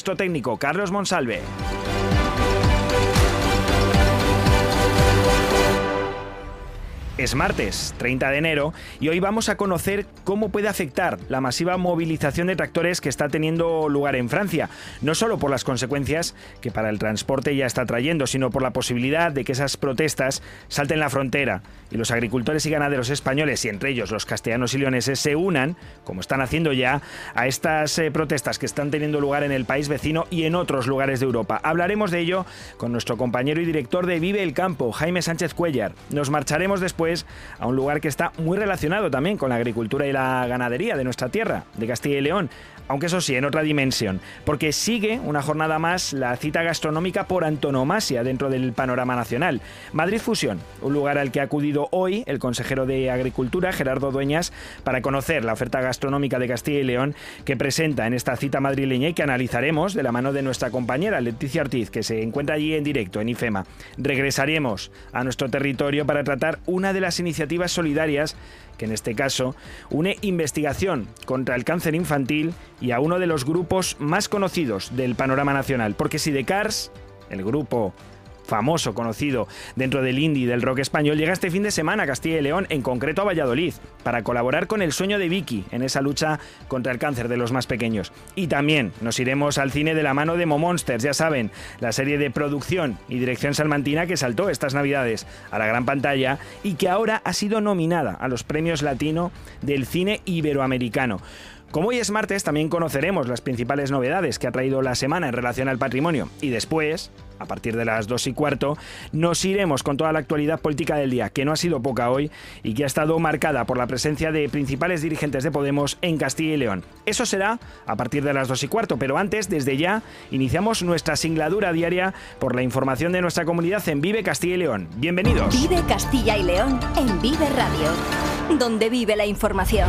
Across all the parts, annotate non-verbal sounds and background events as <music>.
nuestro técnico Carlos Monsalve. Es martes, 30 de enero, y hoy vamos a conocer cómo puede afectar la masiva movilización de tractores que está teniendo lugar en Francia, no solo por las consecuencias que para el transporte ya está trayendo, sino por la posibilidad de que esas protestas salten la frontera y los agricultores y ganaderos españoles, y entre ellos los castellanos y leoneses, se unan, como están haciendo ya, a estas eh, protestas que están teniendo lugar en el país vecino y en otros lugares de Europa. Hablaremos de ello con nuestro compañero y director de Vive el Campo, Jaime Sánchez Cuellar. Nos marcharemos después a un lugar que está muy relacionado también con la agricultura y la ganadería de nuestra tierra, de Castilla y León, aunque eso sí, en otra dimensión, porque sigue una jornada más la cita gastronómica por antonomasia dentro del panorama nacional. Madrid Fusión, un lugar al que ha acudido hoy el consejero de Agricultura, Gerardo Dueñas, para conocer la oferta gastronómica de Castilla y León que presenta en esta cita madrileña y que analizaremos de la mano de nuestra compañera Leticia Ortiz, que se encuentra allí en directo en IFEMA. Regresaremos a nuestro territorio para tratar una de las iniciativas solidarias que en este caso une investigación contra el cáncer infantil y a uno de los grupos más conocidos del panorama nacional. Porque si de Cars, el grupo famoso, conocido dentro del indie del rock español, llega este fin de semana a Castilla y León, en concreto a Valladolid, para colaborar con el sueño de Vicky en esa lucha contra el cáncer de los más pequeños. Y también nos iremos al cine de la mano de Monsters, ya saben, la serie de producción y dirección salmantina que saltó estas navidades a la gran pantalla y que ahora ha sido nominada a los premios latino del cine iberoamericano. Como hoy es martes, también conoceremos las principales novedades que ha traído la semana en relación al patrimonio. Y después, a partir de las 2 y cuarto, nos iremos con toda la actualidad política del día, que no ha sido poca hoy y que ha estado marcada por la presencia de principales dirigentes de Podemos en Castilla y León. Eso será a partir de las 2 y cuarto, pero antes, desde ya, iniciamos nuestra singladura diaria por la información de nuestra comunidad en Vive Castilla y León. Bienvenidos. Vive Castilla y León en Vive Radio, donde vive la información.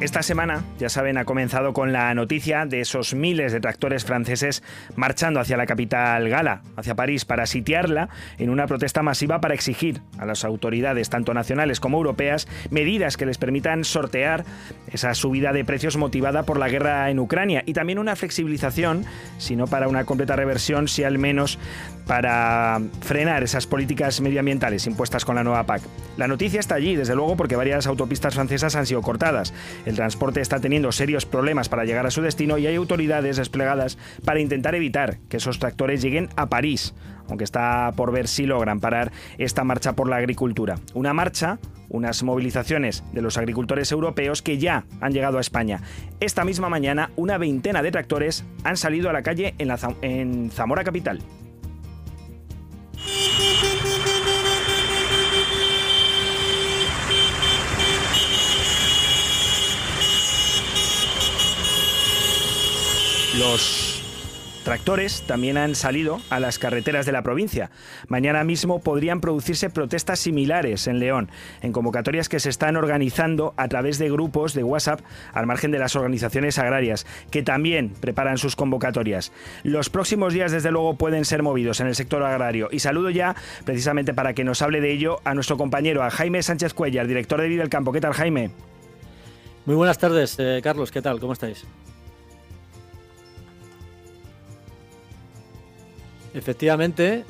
Esta semana, ya saben, ha comenzado con la noticia de esos miles de tractores franceses marchando hacia la capital gala, hacia París, para sitiarla en una protesta masiva para exigir a las autoridades, tanto nacionales como europeas, medidas que les permitan sortear esa subida de precios motivada por la guerra en Ucrania y también una flexibilización, si no para una completa reversión, si al menos para frenar esas políticas medioambientales impuestas con la nueva PAC. La noticia está allí, desde luego, porque varias autopistas francesas han sido cortadas. El transporte está teniendo serios problemas para llegar a su destino y hay autoridades desplegadas para intentar evitar que esos tractores lleguen a París, aunque está por ver si logran parar esta marcha por la agricultura. Una marcha, unas movilizaciones de los agricultores europeos que ya han llegado a España. Esta misma mañana, una veintena de tractores han salido a la calle en, Zamora Capital. Los tractores también han salido a las carreteras de la provincia. Mañana mismo podrían producirse protestas similares en León, en convocatorias que se están organizando a través de grupos de WhatsApp al margen de las organizaciones agrarias, que también preparan sus convocatorias. Los próximos días, desde luego, pueden ser movidos en el sector agrario. Y saludo ya, precisamente para que nos hable de ello, a nuestro compañero, a Jaime Sánchez Cuellar, director de Vida del Campo. ¿Qué tal, Jaime? Muy buenas tardes, eh, Carlos. ¿Qué tal? ¿Cómo estáis? Efectivamente,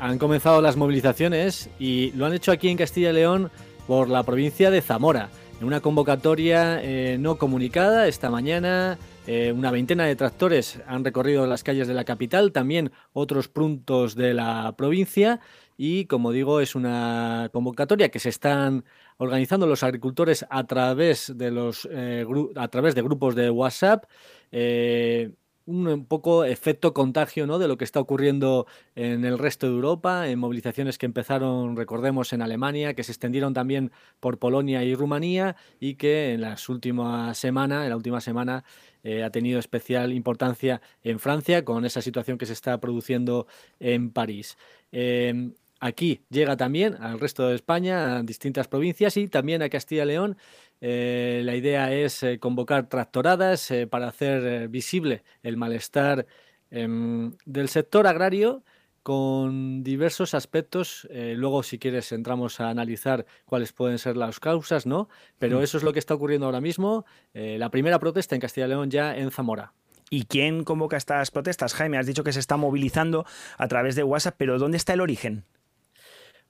han comenzado las movilizaciones y lo han hecho aquí en Castilla y León por la provincia de Zamora. En una convocatoria eh, no comunicada esta mañana, eh, una veintena de tractores han recorrido las calles de la capital, también otros puntos de la provincia y como digo es una convocatoria que se están organizando los agricultores a través de los eh, a través de grupos de WhatsApp eh, un poco efecto contagio ¿no? de lo que está ocurriendo en el resto de Europa, en movilizaciones que empezaron, recordemos, en Alemania, que se extendieron también por Polonia y Rumanía y que en las últimas semanas, en la última semana, eh, ha tenido especial importancia en Francia con esa situación que se está produciendo en París. Aquí llega también al resto de España, a distintas provincias y también a Castilla y León. Eh, la idea es eh, convocar tractoradas eh, para hacer visible el malestar em, del sector agrario con diversos aspectos. luego, si quieres, entramos a analizar cuáles pueden ser las causas, ¿no? Pero eso es lo que está ocurriendo ahora mismo. la primera protesta en Castilla y León ya en Zamora. ¿Y quién convoca estas protestas? Jaime, has dicho que se está movilizando a través de WhatsApp, pero ¿dónde está el origen?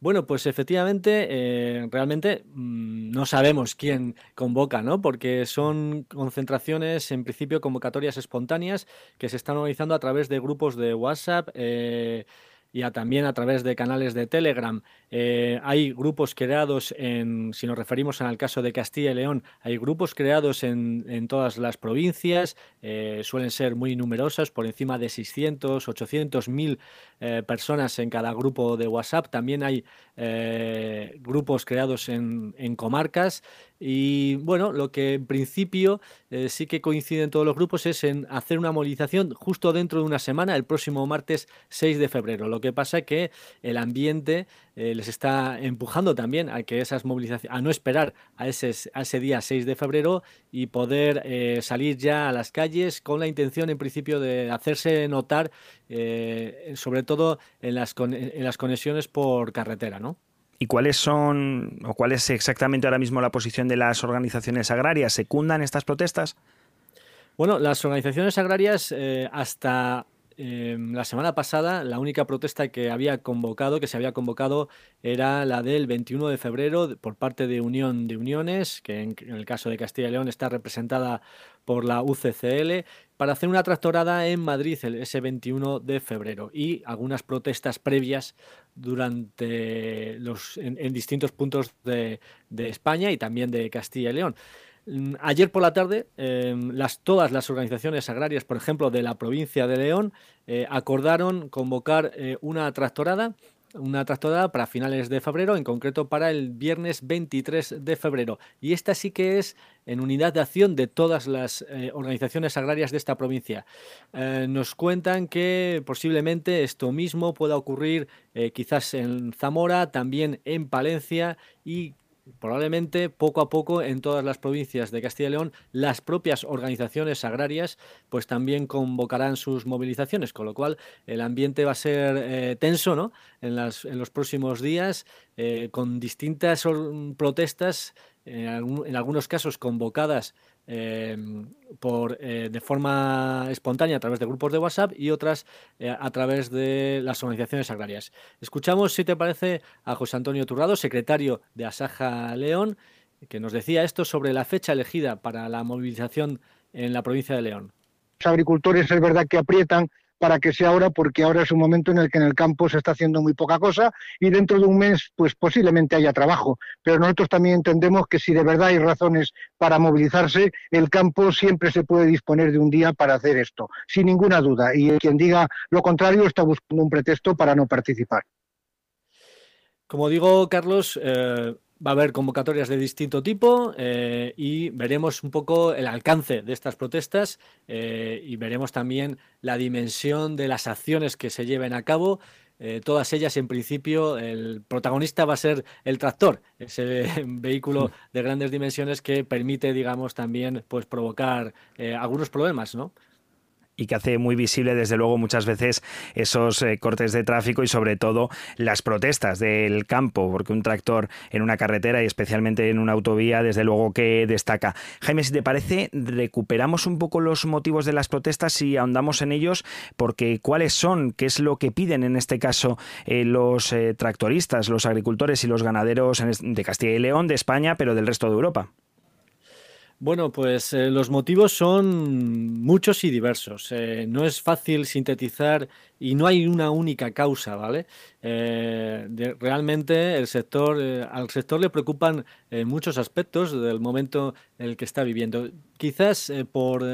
Bueno, pues efectivamente, eh, realmente mm, no sabemos quién convoca, ¿no? Porque son concentraciones, en principio, convocatorias espontáneas que se están organizando a través de grupos de WhatsApp. Eh, y también a través de canales de Telegram. Eh, hay grupos creados en, si nos referimos al caso de Castilla y León, hay grupos creados en, en todas las provincias, eh, suelen ser muy numerosas, por encima de 600, 800, 1000 personas en cada grupo de WhatsApp. También hay eh, grupos creados en, en comarcas y bueno, lo que en principio eh, sí que coinciden todos los grupos es en hacer una movilización justo dentro de una semana, el próximo martes 6 de febrero. Lo que pasa es que el ambiente eh, les está empujando también a que esas movilizaciones, a no esperar a ese, a ese día 6 de febrero y poder eh, salir ya a las calles con la intención en principio de hacerse notar, sobre todo en las, en las conexiones por carretera, ¿no? ¿Y cuáles son, o cuál es exactamente ahora mismo la posición de las organizaciones agrarias? ¿Secundan estas protestas? Bueno, las organizaciones agrarias eh, hasta Em, la semana pasada la única protesta que había convocado, que se había convocado, era la del 21 de febrero por parte de Unión de Uniones, que en, el caso de Castilla y León está representada por la UCCL, para hacer una tractorada en Madrid ese 21 de febrero y algunas protestas previas durante los, en, distintos puntos de España y también de Castilla y León. Mm, ayer por la tarde, em, las, todas las organizaciones agrarias, por ejemplo, de la provincia de León, eh, acordaron convocar eh, una tractorada una tractorada para finales de febrero, en concreto para el viernes 23 de febrero. Y esta sí que es en unidad de acción de todas las eh, organizaciones agrarias de esta provincia. nos cuentan que posiblemente esto mismo pueda ocurrir quizás en Zamora, también en Palencia y probablemente poco a poco en todas las provincias de Castilla y León las propias organizaciones agrarias pues también convocarán sus movilizaciones, con lo cual el ambiente va a ser eh, tenso ¿no? en, las, en los próximos días eh, con distintas protestas en, algunos casos convocadas em, por, eh, de forma espontánea a través de grupos de WhatsApp y otras eh, a través de las organizaciones agrarias. Escuchamos, si te parece, a José Antonio Turrado, secretario de Asaja León, que nos decía esto sobre la fecha elegida para la movilización en la provincia de León. Los agricultores es verdad que aprietan para que sea ahora, porque ahora es un momento en el que en el campo se está haciendo muy poca cosa y dentro de un mes, pues posiblemente haya trabajo. Pero nosotros también entendemos que si de verdad hay razones para movilizarse, el campo siempre se puede disponer de un día para hacer esto, sin ninguna duda. Y quien diga lo contrario está buscando un pretexto para no participar. Como digo, Carlos, eh, Va a haber convocatorias de distinto tipo eh, y veremos un poco el alcance de estas protestas eh, y veremos también la dimensión de las acciones que se lleven a cabo. Eh, todas ellas, en principio, el protagonista va a ser el tractor, ese <laughs> vehículo de grandes dimensiones que permite, digamos, también pues, provocar algunos problemas, ¿no? Y que hace muy visible desde luego muchas veces esos eh, cortes de tráfico y sobre todo las protestas del campo, porque un tractor en una carretera y especialmente en una autovía desde luego que destaca. Jaime, si te parece, recuperamos un poco los motivos de las protestas y ahondamos en ellos, porque cuáles son, qué es lo que piden en este caso eh, los eh, tractoristas, los agricultores y los ganaderos de Castilla y León, de España, pero del resto de Europa. Bueno, pues eh, los motivos son muchos y diversos. Eh, no es fácil sintetizar y no hay una única causa, ¿vale? Eh, realmente el sector, al sector le preocupan muchos aspectos del momento en el que está viviendo. Quizás por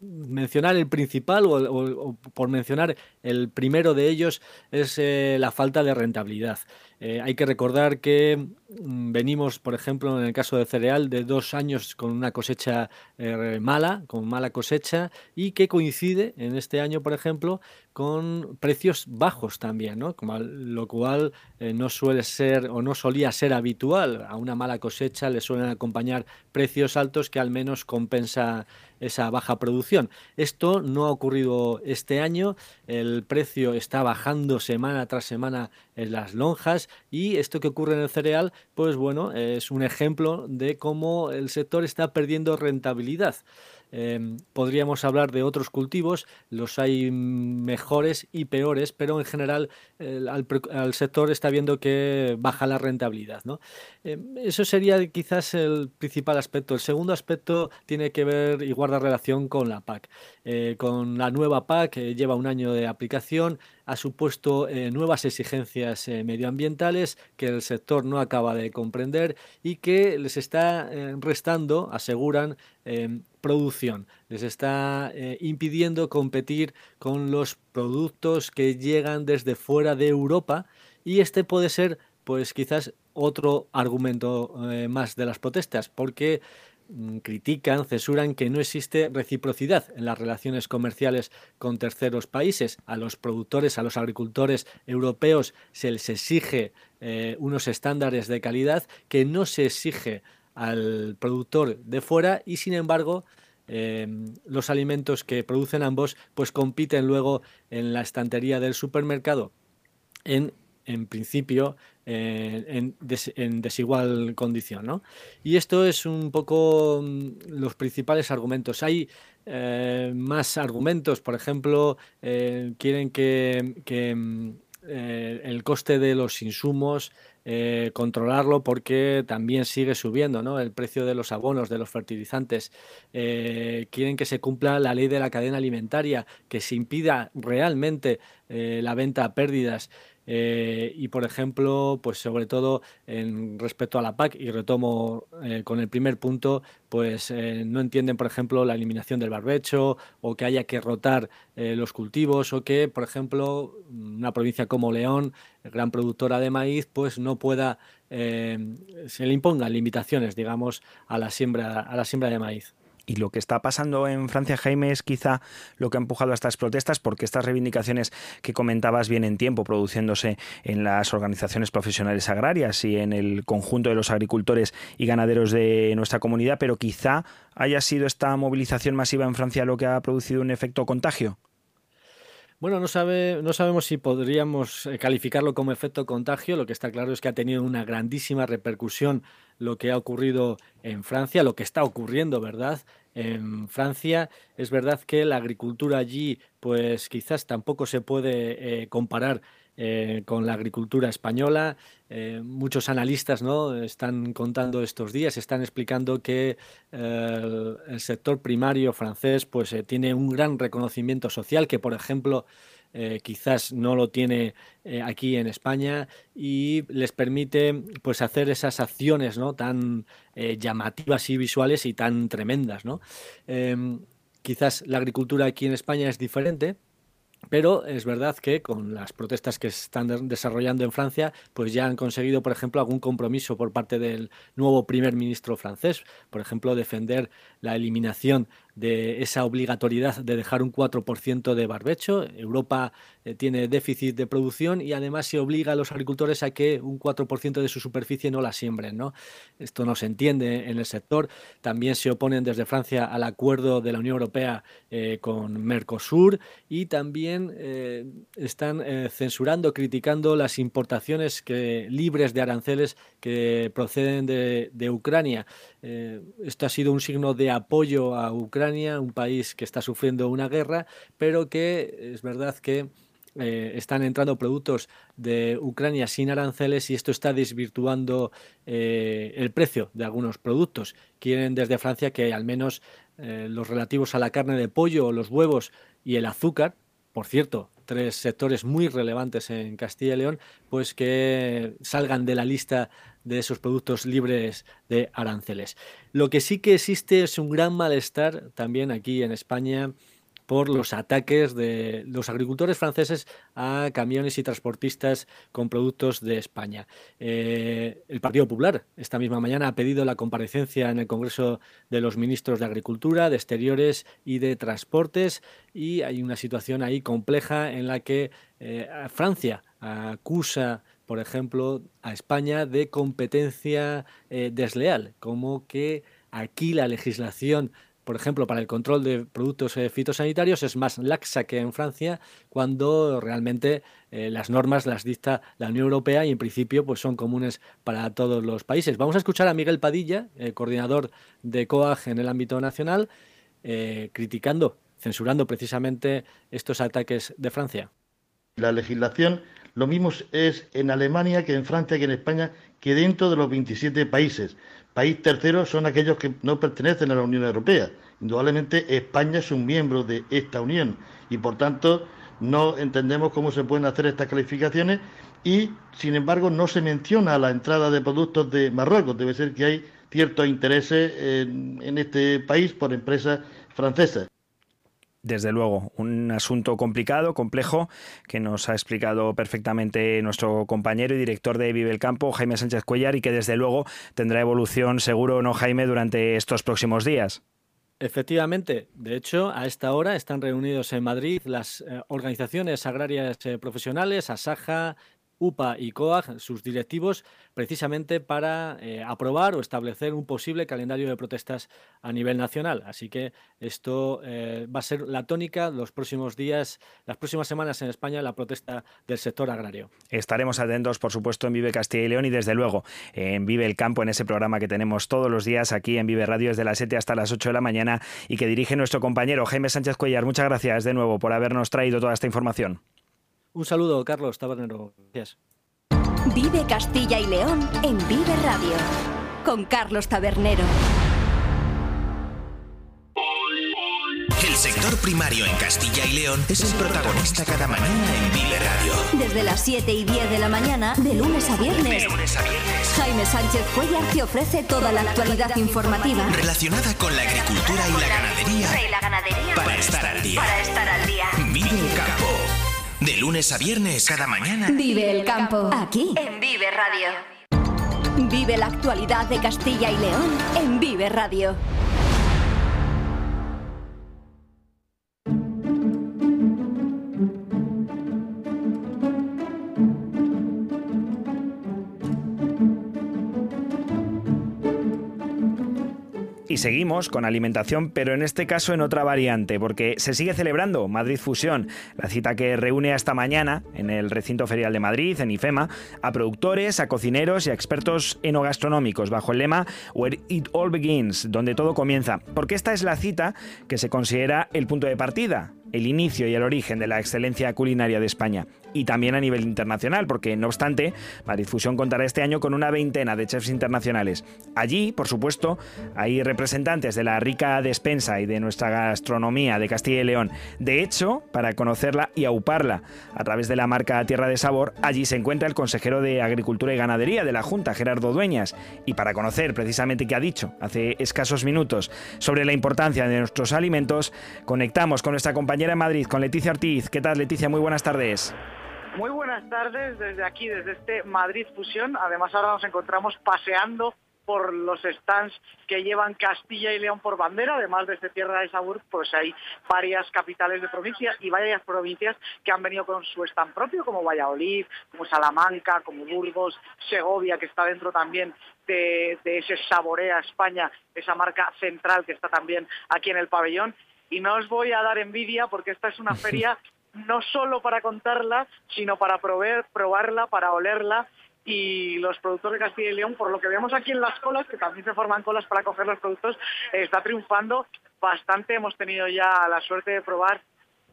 mencionar el principal o, por mencionar el primero de ellos es la falta de rentabilidad. Eh, hay que recordar que mm, venimos, por ejemplo, en el caso de cereal, de dos años con una cosecha eh, mala, con mala cosecha, y que coincide en este año, por ejemplo, con precios bajos también, ¿no? Como, lo cual eh, no suele ser o no solía ser habitual. A una mala cosecha le suelen acompañar precios altos que al menos compensa esa baja producción. Esto no ha ocurrido este año, el precio está bajando semana tras semana en las lonjas y esto que ocurre en el cereal, pues bueno, es un ejemplo de cómo el sector está perdiendo rentabilidad. Em, podríamos hablar de otros cultivos, los hay mejores y peores, pero en general al, sector está viendo que baja la rentabilidad. ¿no? Em, eso sería quizás el principal aspecto. El segundo aspecto tiene que ver y guarda relación con la PAC. Eh, con la nueva PAC, que lleva un año de aplicación, ha supuesto eh, nuevas exigencias eh, medioambientales que el sector no acaba de comprender y que les está restando, aseguran, em, producción, les está eh, impidiendo competir con los productos que llegan desde fuera de Europa y este puede ser pues quizás otro argumento eh, más de las protestas porque mm, critican, censuran que no existe reciprocidad en las relaciones comerciales con terceros países. A los productores, a los agricultores europeos se les exige eh, unos estándares de calidad que no se exige al productor de fuera y sin embargo em, los alimentos que producen ambos pues compiten luego en la estantería del supermercado en, en principio eh, en, desigual condición. ¿no? Y esto es un poco mm, los principales argumentos. Hay eh, más argumentos, por ejemplo, eh, quieren que, que mm, el coste de los insumos eh, controlarlo porque también sigue subiendo ¿no? el precio de los abonos, de los fertilizantes. Eh, quieren que se cumpla la ley de la cadena alimentaria, que se impida realmente eh, la venta a pérdidas. Eh, y por ejemplo, pues sobre todo en respecto a la PAC, y retomo eh, con el primer punto, pues eh, no entienden, por ejemplo, la eliminación del barbecho o que haya que rotar los cultivos o que, por ejemplo, una provincia como León, gran productora de maíz, pues no pueda, se le impongan limitaciones, digamos, a la siembra, a la siembra de maíz. Y lo que está pasando en Francia, Jaime, es quizá lo que ha empujado a estas protestas, porque estas reivindicaciones que comentabas vienen tiempo produciéndose en las organizaciones profesionales agrarias y en el conjunto de los agricultores y ganaderos de nuestra comunidad, pero quizá haya sido esta movilización masiva en Francia lo que ha producido un efecto contagio. Bueno, no, sabe, no sabemos si podríamos eh, calificarlo como efecto contagio. Lo que está claro es que ha tenido una grandísima repercusión lo que ha ocurrido en Francia, lo que está ocurriendo, ¿verdad? En Francia es verdad que la agricultura allí, pues quizás tampoco se puede eh, comparar eh, con la agricultura española. Eh, muchos analistas ¿no? están contando estos días, están explicando que eh, el sector primario francés pues, tiene un gran reconocimiento social, que por ejemplo quizás no lo tiene aquí en España y les permite pues, hacer esas acciones ¿no? tan llamativas y visuales y tan tremendas. ¿no? quizás la agricultura aquí en España es diferente, Pero es verdad que con las protestas que se están desarrollando en Francia, pues ya han conseguido, por ejemplo, algún compromiso por parte del nuevo primer ministro francés. Por ejemplo, defender la eliminación de esa obligatoriedad de dejar un 4% de barbecho. Europa eh, tiene déficit de producción y además se obliga a los agricultores a que un 4% de su superficie no la siembren. ¿no? Esto no se entiende en el sector. También se oponen desde Francia al acuerdo de la Unión Europea eh, con Mercosur y también eh, están censurando, criticando las importaciones que, libres de aranceles que proceden de, de Ucrania. Esto ha sido un signo de apoyo a Ucrania un país que está sufriendo una guerra, pero que es verdad que eh, están entrando productos de Ucrania sin aranceles y esto está desvirtuando eh, el precio de algunos productos. Quieren desde Francia que al menos eh, los relativos a la carne de pollo, los huevos y el azúcar, por cierto, tres sectores muy relevantes en Castilla y León, pues que salgan de la lista de esos productos libres de aranceles. Lo que sí que existe es un gran malestar también aquí en España por los ataques de los agricultores franceses a camiones y transportistas con productos de España. Eh, el Partido Popular esta misma mañana ha pedido la comparecencia en el Congreso de los ministros de Agricultura, de Exteriores y de Transportes y hay una situación ahí compleja en la que eh, Francia acusa por ejemplo, a España de competencia eh, desleal, como que aquí la legislación por ejemplo, para el control de productos eh, fitosanitarios es más laxa que en Francia, cuando realmente eh, las normas las dicta la Unión Europea y en principio pues son comunes para todos los países. Vamos a escuchar a Miguel Padilla, coordinador de COAG en el ámbito nacional, criticando, censurando precisamente estos ataques de Francia. La legislación lo mismo es en Alemania que en Francia que en España que dentro de los 27 países. País tercero son aquellos que no pertenecen a la Unión Europea. Indudablemente España es un miembro de esta Unión y por tanto no entendemos cómo se pueden hacer estas calificaciones y sin embargo no se menciona la entrada de productos de Marruecos. Debe ser que hay ciertos intereses en este país por empresas francesas. Desde luego, un asunto complicado, complejo, que nos ha explicado perfectamente nuestro compañero y director de Vive el Campo, Jaime Sánchez Cuellar, y que desde luego tendrá evolución seguro, ¿no, Jaime, durante estos próximos días? Efectivamente, de hecho, a esta hora están reunidos en Madrid las eh, organizaciones agrarias eh, profesionales, ASAJA, UPA y COAG, sus directivos, precisamente para eh, aprobar o establecer un posible calendario de protestas a nivel nacional. Así que esto eh, va a ser la tónica los próximos días, las próximas semanas en España, la protesta del sector agrario. Estaremos atentos, por supuesto, en Vive Castilla y León y desde luego en Vive el Campo, en ese programa que tenemos todos los días aquí en Vive Radio desde las 7 hasta las 8 de la mañana y que dirige nuestro compañero Jaime Sánchez Cuellar. Muchas gracias de nuevo por habernos traído toda esta información. Un saludo, Carlos Tabernero. Gracias. Vive Castilla y León en Vive Radio con Carlos Tabernero. El sector primario en Castilla y León es el protagonista cada mañana en Vive Radio. Desde las 7 y 10 de la mañana, de lunes a viernes. Jaime Sánchez Cuellar te ofrece toda la actualidad informativa relacionada con la agricultura y la ganadería. Y la ganadería. Para estar al día. Para estar al día. Vive el campo. De lunes a viernes, cada mañana. Vive el campo. Aquí. En Vive Radio. Vive la actualidad de Castilla y León en Vive Radio. Y seguimos con alimentación, pero en este caso en otra variante, porque se sigue celebrando Madrid Fusión, la cita que reúne hasta mañana en el recinto ferial de Madrid, en IFEMA, a productores, a cocineros y a expertos enogastronómicos, bajo el lema Where It All Begins, donde todo comienza, porque esta es la cita que se considera el punto de partida el inicio y el origen de la excelencia culinaria de España. Y también a nivel internacional, porque no obstante, Madrid Fusión contará este año con una veintena de chefs internacionales. Allí, por supuesto, hay representantes de la rica despensa y de nuestra gastronomía de Castilla y León. De hecho, para conocerla y auparla a través de la marca Tierra de Sabor, allí se encuentra el consejero de Agricultura y Ganadería de la Junta, Gerardo Dueñas. Y para conocer precisamente qué ha dicho hace escasos minutos sobre la importancia de nuestros alimentos, conectamos con nuestra compañera en Madrid, con Leticia Ortiz. ¿Qué tal, Leticia? Muy buenas tardes. Muy buenas tardes desde aquí, desde este Madrid Fusión. Además, ahora nos encontramos paseando por los stands que llevan Castilla y León por bandera, además de este Tierra de Sabor, pues hay varias capitales de provincia y varias provincias que han venido con su stand propio, como Valladolid, como Salamanca, como Burgos, Segovia, que está dentro también de, de ese Saborea España, esa marca central que está también aquí en el pabellón. Y no os voy a dar envidia porque esta es una <laughs> feria no solo para contarla, sino para probar, probarla, para olerla. Y los productos de Castilla y León, por lo que vemos aquí en las colas, que también se forman colas para coger los productos, está triunfando bastante. Hemos tenido ya la suerte de probar,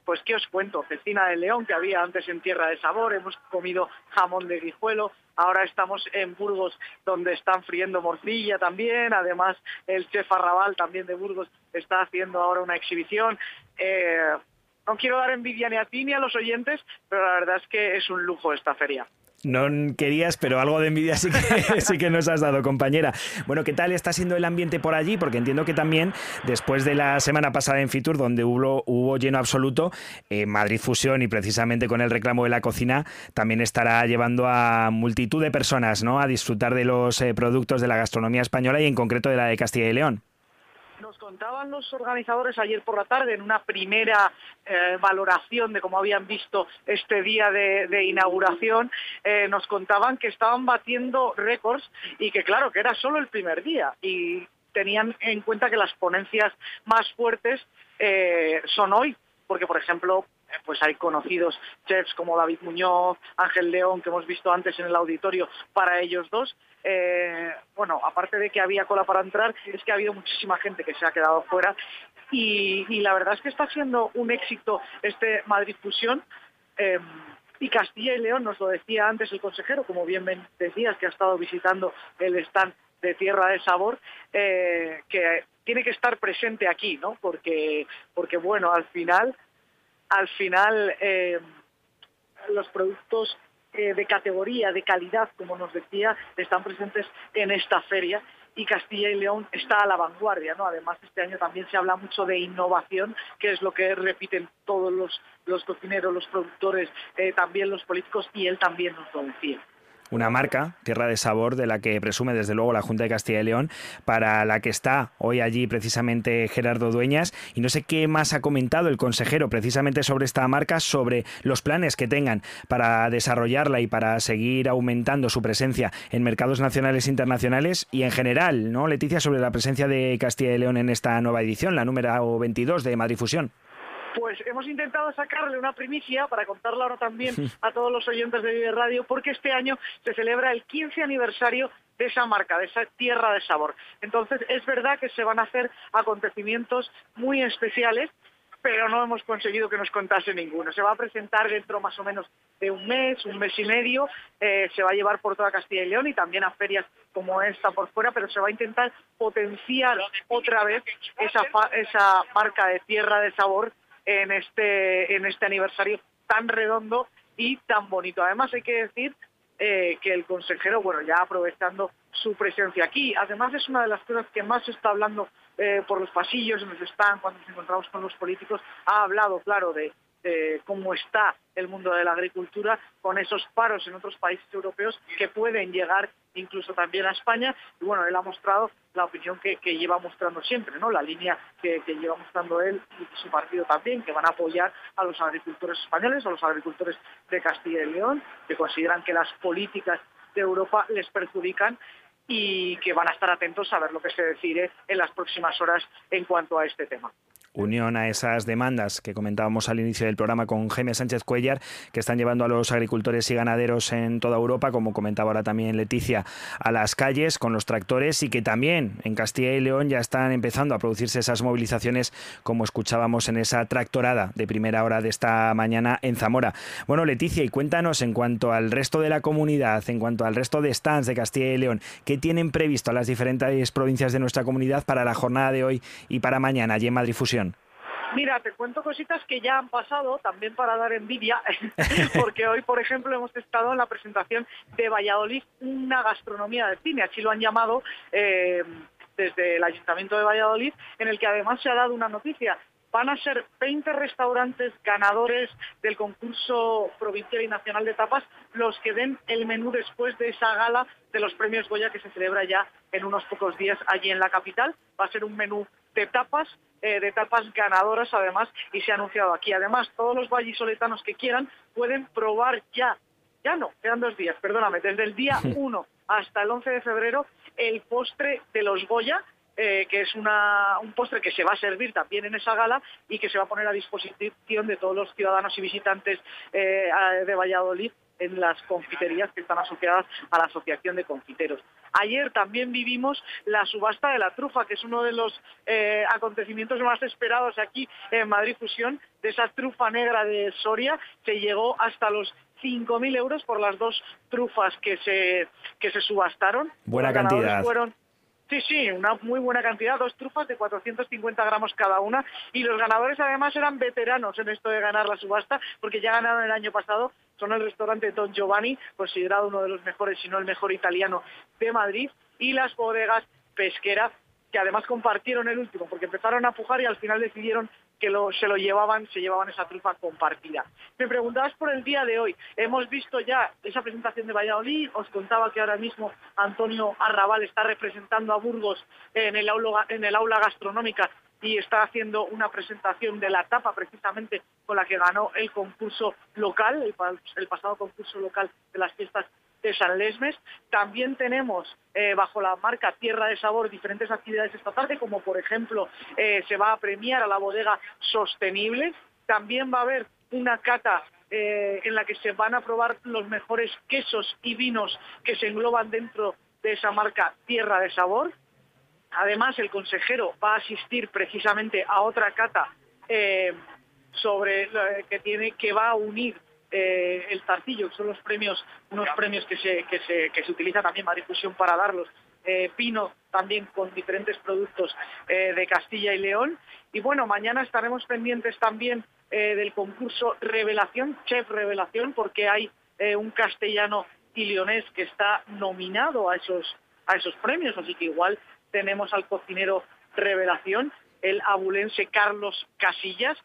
pues qué os cuento, cecina de león que había antes en Tierra de Sabor, hemos comido jamón de guijuelo, ahora estamos en Burgos donde están friendo morcilla también, además el chef Arrabal también de Burgos está haciendo ahora una exhibición. Eh, no quiero dar envidia ni a ti ni a los oyentes, pero la verdad es que es un lujo esta feria. No querías, pero algo de envidia sí que, <laughs> sí que nos has dado, compañera. Bueno, ¿qué tal está siendo el ambiente por allí? Porque entiendo que también, después de la semana pasada en Fitur, donde hubo, lleno absoluto, eh, Madrid Fusión y precisamente con el reclamo de la cocina, también estará llevando a multitud de personas ¿no? a disfrutar de los eh, productos de la gastronomía española y en concreto de la de Castilla y León. Nos contaban los organizadores ayer por la tarde en una primera eh, valoración de cómo habían visto este día de, inauguración, eh, nos contaban que estaban batiendo récords y que claro, que era solo el primer día y tenían en cuenta que las ponencias más fuertes eh, son hoy, porque por ejemplo pues hay conocidos chefs como David Muñoz, Ángel León, que hemos visto antes en el auditorio para ellos dos. Eh, bueno, aparte de que había cola para entrar, es que ha habido muchísima gente que se ha quedado fuera y, la verdad es que está siendo un éxito este Madrid Fusión. Eh, y Castilla y León, nos lo decía antes el consejero, como bien decías, que ha estado visitando el stand de Tierra de Sabor, eh, que tiene que estar presente aquí, ¿no? Porque, porque bueno, al final al final eh, los productos eh, de categoría, de calidad, como nos decía, están presentes en esta feria y Castilla y León está a la vanguardia, ¿no? Además, este año también se habla mucho de innovación, que es lo que repiten todos los, cocineros, los productores, eh, también los políticos, y él también nos lo decía una marca, Tierra de Sabor, de la que presume desde luego la Junta de Castilla y León, para la que está hoy allí precisamente Gerardo Dueñas. Y no sé qué más ha comentado el consejero precisamente sobre esta marca, sobre los planes que tengan para desarrollarla y para seguir aumentando su presencia en mercados nacionales e internacionales y en general, ¿no, Leticia, sobre la presencia de Castilla y León en esta nueva edición, la número 22 de Madrid Fusión? Pues hemos intentado sacarle una primicia para contarla ahora también <laughs> a todos los oyentes de Vive Radio, porque este año se celebra el 15 aniversario de esa marca, de esa tierra de sabor. Entonces, es verdad que se van a hacer acontecimientos muy especiales, pero no hemos conseguido que nos contase ninguno. Se va a presentar dentro más o menos de un mes, un mes y medio, eh, se va a llevar por toda Castilla y León y también a ferias como esta por fuera, pero se va a intentar potenciar otra vez esa, esa marca de tierra de sabor en este, en este aniversario tan redondo y tan bonito. Además hay que decir eh, que el consejero, bueno, ya aprovechando su presencia aquí, además es una de las cosas que más se está hablando eh, por los pasillos, en los están, cuando nos encontramos con los políticos, ha hablado, claro, de, cómo está el mundo de la agricultura con esos paros en otros países europeos que pueden llegar incluso también a España. Y bueno, él ha mostrado la opinión que, lleva mostrando siempre, ¿no? La línea que, lleva mostrando él y su partido también, que van a apoyar a los agricultores españoles, a los agricultores de Castilla y León, que consideran que las políticas de Europa les perjudican y que van a estar atentos a ver lo que se decide en las próximas horas en cuanto a este tema unión a esas demandas que comentábamos al inicio del programa con Jaime Sánchez Cuellar, que están llevando a los agricultores y ganaderos en toda Europa, como comentaba ahora también Leticia, a las calles con los tractores y que también en Castilla y León ya están empezando a producirse esas movilizaciones, como escuchábamos en esa tractorada de primera hora de esta mañana en Zamora. Bueno, Leticia, y cuéntanos en cuanto al resto de la comunidad, en cuanto al resto de stands de Castilla y León, ¿qué tienen previsto las diferentes provincias de nuestra comunidad para la jornada de hoy y para mañana allí en Madrid Fusión? Mira, te cuento cositas que ya han pasado, también para dar envidia, <laughs> porque hoy, por ejemplo, hemos estado en la presentación de Valladolid, una gastronomía de cine, así lo han llamado eh, desde el Ayuntamiento de Valladolid, en el que además se ha dado una noticia. Van a ser 20 restaurantes ganadores del concurso provincial y nacional de tapas los que den el menú después de esa gala de los premios Goya que se celebra ya en unos pocos días allí en la capital. Va a ser un menú de tapas, eh, de tapas ganadoras además, y se ha anunciado aquí. Además, todos los vallisoletanos que quieran pueden probar ya, ya no, quedan dos días, perdóname, desde el día 1 hasta el 11 de febrero, el postre de los Goya, eh, que es una, un postre que se va a servir también en esa gala y que se va a poner a disposición de todos los ciudadanos y visitantes eh, de Valladolid en las confiterías que están asociadas a la Asociación de Confiteros. Ayer también vivimos la subasta de la trufa, que es uno de los eh, acontecimientos más esperados aquí en Madrid Fusión, de esa trufa negra de Soria, que llegó hasta los 5.000 euros por las dos trufas que se, que se subastaron. Buena cantidad. Fueron Sí, sí, una muy buena cantidad, dos trufas de 450 gramos cada una. Y los ganadores además eran veteranos en esto de ganar la subasta, porque ya ganaron el año pasado. Son el restaurante Don Giovanni, considerado uno de los mejores, si no el mejor italiano de Madrid, y las bodegas pesqueras, que además compartieron el último, porque empezaron a pujar y al final decidieron que se lo llevaban, se llevaban esa trufa compartida. Me preguntabas por el día de hoy. Hemos visto ya esa presentación de Valladolid. Os contaba que ahora mismo Antonio Arrabal está representando a Burgos en el aula, en el aula gastronómica y está haciendo una presentación de la tapa precisamente con la que ganó el concurso local, el pasado concurso local de las fiestas de San Lesmes. También tenemos eh, bajo la marca Tierra de Sabor diferentes actividades esta tarde, como por ejemplo eh, se va a premiar a la bodega sostenible. También va a haber una cata eh, en la que se van a probar los mejores quesos y vinos que se engloban dentro de esa marca Tierra de Sabor. Además, el consejero va a asistir precisamente a otra cata sobre que tiene que va a unir eh, el Zarcillo, que son los premios, unos premios que se, que se, que se utiliza también Madrid Fusión para darlos. Eh, Pino también con diferentes productos eh, de Castilla y León. Y bueno, mañana estaremos pendientes también del concurso Revelación, Chef Revelación, porque hay un castellano y leonés que está nominado a esos, a esos premios, así que igual tenemos al cocinero Revelación el abulense Carlos Casillas.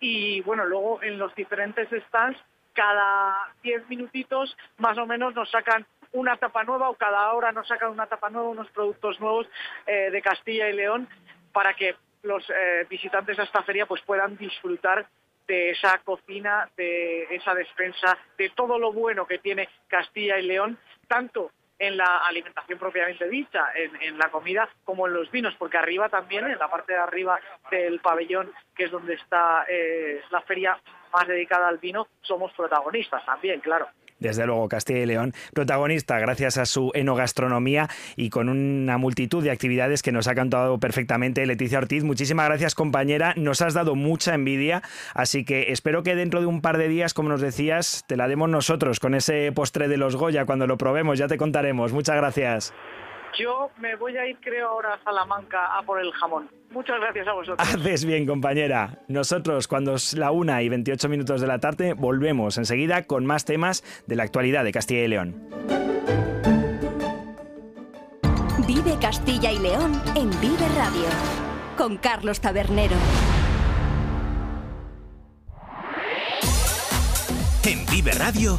Y bueno, luego en los diferentes stands cada 10 minutitos más o menos nos sacan una tapa nueva o cada hora nos sacan una tapa nueva, unos productos nuevos eh, de Castilla y León para que los eh, visitantes a esta feria pues puedan disfrutar de esa cocina, de esa despensa, de todo lo bueno que tiene Castilla y León, tanto en la alimentación propiamente dicha, en, la comida, como en los vinos, porque arriba también, en la parte de arriba del pabellón, que es donde está eh, la feria más dedicada al vino, somos protagonistas también, claro. Desde luego, Castilla y León, protagonista gracias a su enogastronomía y con una multitud de actividades que nos ha cantado perfectamente Leticia Ortiz. Muchísimas gracias, compañera. Nos has dado mucha envidia, así que espero que dentro de un par de días, como nos decías, te la demos nosotros con ese postre de los Goya cuando lo probemos. Ya te contaremos. Muchas gracias. Yo me voy a ir, creo, ahora a Salamanca a por el jamón. Muchas gracias a vosotros. Haces bien, compañera. Nosotros, cuando es la una y 28 minutos de la tarde, volvemos enseguida con más temas de la actualidad de Castilla y León. Vive Castilla y León en Vive Radio, con Carlos Tabernero. En Vive Radio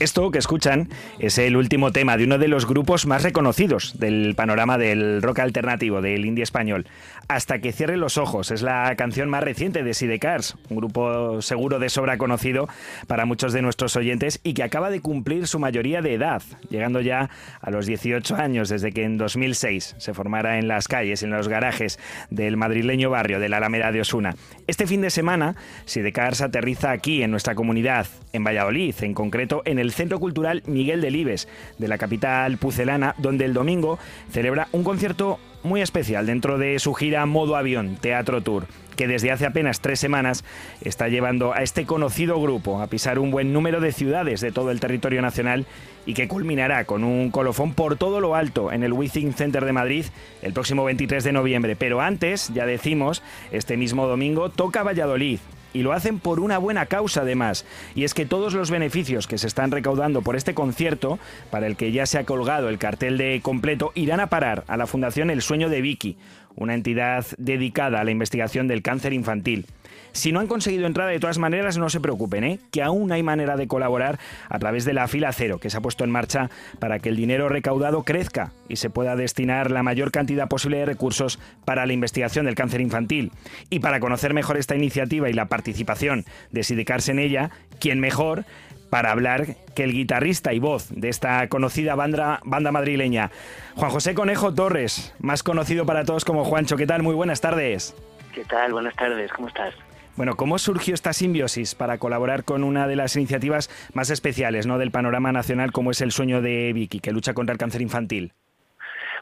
Esto que escuchan es el último tema de uno de los grupos más reconocidos del panorama del rock alternativo, del indie español. Hasta que cierre los ojos es la canción más reciente de Sidecars, un grupo seguro de sobra conocido para muchos de nuestros oyentes y que acaba de cumplir su mayoría de edad, llegando ya a los 18 años desde que en 2006 se formara en las calles, en los garajes del madrileño barrio de la Alameda de Osuna. Este fin de semana, Sidecars aterriza aquí en nuestra comunidad, en Valladolid, en concreto en el Centro Cultural Miguel Delibes, de la capital pucelana, donde el domingo celebra un concierto muy especial dentro de su gira Modo Avión Teatro Tour, que desde hace apenas tres semanas está llevando a este conocido grupo a pisar un buen número de ciudades de todo el territorio nacional y que culminará con un colofón por todo lo alto en el Withing Center de Madrid el próximo 23 de noviembre. Pero antes, ya decimos, este mismo domingo toca Valladolid, y lo hacen por una buena causa además. Y es que todos los beneficios que se están recaudando por este concierto, para el que ya se ha colgado el cartel de completo, irán a parar a la Fundación El Sueño de Vicky, una entidad dedicada a la investigación del cáncer infantil. Si no han conseguido entrar de todas maneras, no se preocupen, ¿eh? que aún hay manera de colaborar a través de la fila cero que se ha puesto en marcha para que el dinero recaudado crezca y se pueda destinar la mayor cantidad posible de recursos para la investigación del cáncer infantil. Y para conocer mejor esta iniciativa y la participación de Sidecarse en ella, ¿quién mejor? para hablar que el guitarrista y voz de esta conocida banda, banda madrileña, Juan José Conejo Torres, más conocido para todos como Juancho. ¿Qué tal? Muy buenas tardes. ¿Qué tal? Buenas tardes, ¿cómo estás? Bueno, ¿cómo surgió esta simbiosis para colaborar con una de las iniciativas más especiales ¿no? del panorama nacional como es el sueño de Vicky, que lucha contra el cáncer infantil?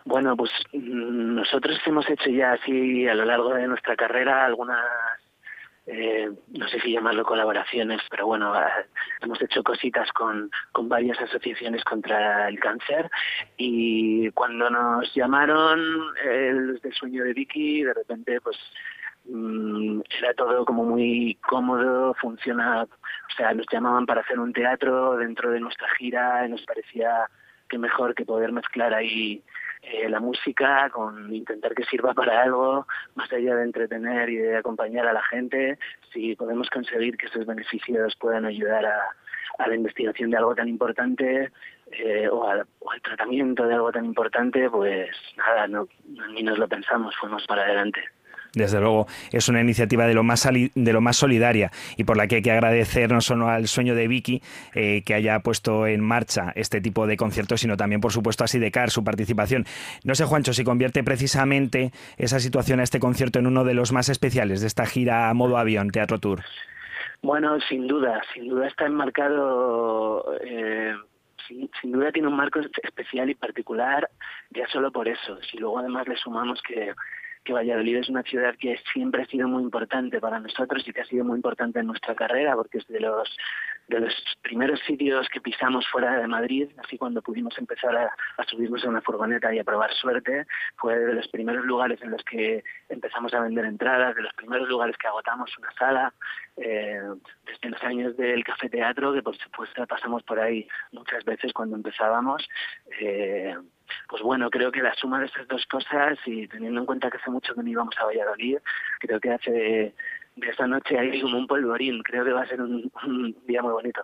Bueno, pues mm, nosotros hemos hecho ya así a lo largo de nuestra carrera algunas eh, no sé si llamarlo colaboraciones, pero bueno, ah, hemos hecho cositas con, con varias asociaciones contra el cáncer y cuando nos llamaron eh, los del sueño de Vicky, de repente pues mm, era todo como muy cómodo, funciona, o sea, nos llamaban para hacer un teatro dentro de nuestra gira y nos parecía que mejor que poder mezclar ahí eh, la música, con intentar que sirva para algo, más allá de entretener y de acompañar a la gente, si podemos conseguir que esos beneficios puedan ayudar a, la investigación de algo tan importante eh, o, al, tratamiento de algo tan importante, pues nada, no, ni nos lo pensamos, fuimos para adelante desde luego es una iniciativa de lo más de lo más solidaria y por la que hay que agradecer no solo al sueño de Vicky eh, que haya puesto en marcha este tipo de conciertos, sino también por supuesto a Sidecar su participación. No sé Juancho si convierte precisamente esa situación a este concierto en uno de los más especiales de esta gira a modo avión Teatro Tour. Bueno, sin duda, sin duda está enmarcado. Eh, sin, duda tiene un marco especial y particular, ya solo por eso. Si luego además le sumamos que que Valladolid es una ciudad que siempre ha sido muy importante para nosotros y que ha sido muy importante en nuestra carrera, porque es de los de los primeros sitios que pisamos fuera de Madrid, así cuando pudimos empezar a, subirnos a una furgoneta y a probar suerte, fue de los primeros lugares en los que empezamos a vender entradas, de los primeros lugares que agotamos una sala, eh, desde los años del café teatro, que por supuesto pasamos por ahí muchas veces cuando empezábamos. Eh, pues bueno, creo que la suma de estas dos cosas y teniendo en cuenta que hace mucho que no íbamos a Valladolid, creo que hace de, esta noche ahí como un polvorín, creo que va a ser un, día muy bonito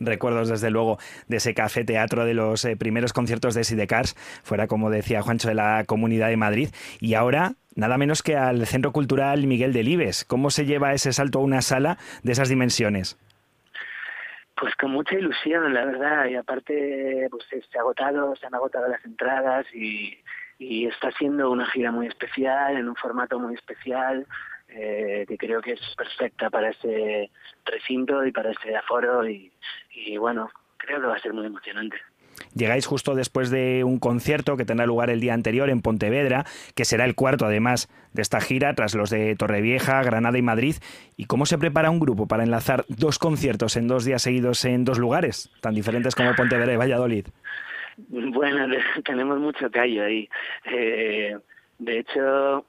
recuerdos desde luego de ese café teatro de los eh, primeros conciertos de Sidecars, fuera como decía Juancho de la Comunidad de Madrid, y ahora nada menos que al Centro Cultural Miguel Delibes. ¿Cómo se lleva ese salto a una sala de esas dimensiones? Pues con mucha ilusión, la verdad, y aparte pues se, ha agotado, se han agotado las entradas y, está siendo una gira muy especial, en un formato muy especial, eh, que creo que es perfecta para ese recinto y para ese aforo y bueno, creo que va a ser muy emocionante. Llegáis justo después de un concierto que tendrá lugar el día anterior en Pontevedra, que será el cuarto además de esta gira, tras los de Torrevieja, Granada y Madrid. ¿Y cómo se prepara un grupo para enlazar dos conciertos en dos días seguidos en dos lugares, tan diferentes como Pontevedra y Valladolid? Bueno, <laughs> tenemos mucho callo ahí. Eh, De hecho,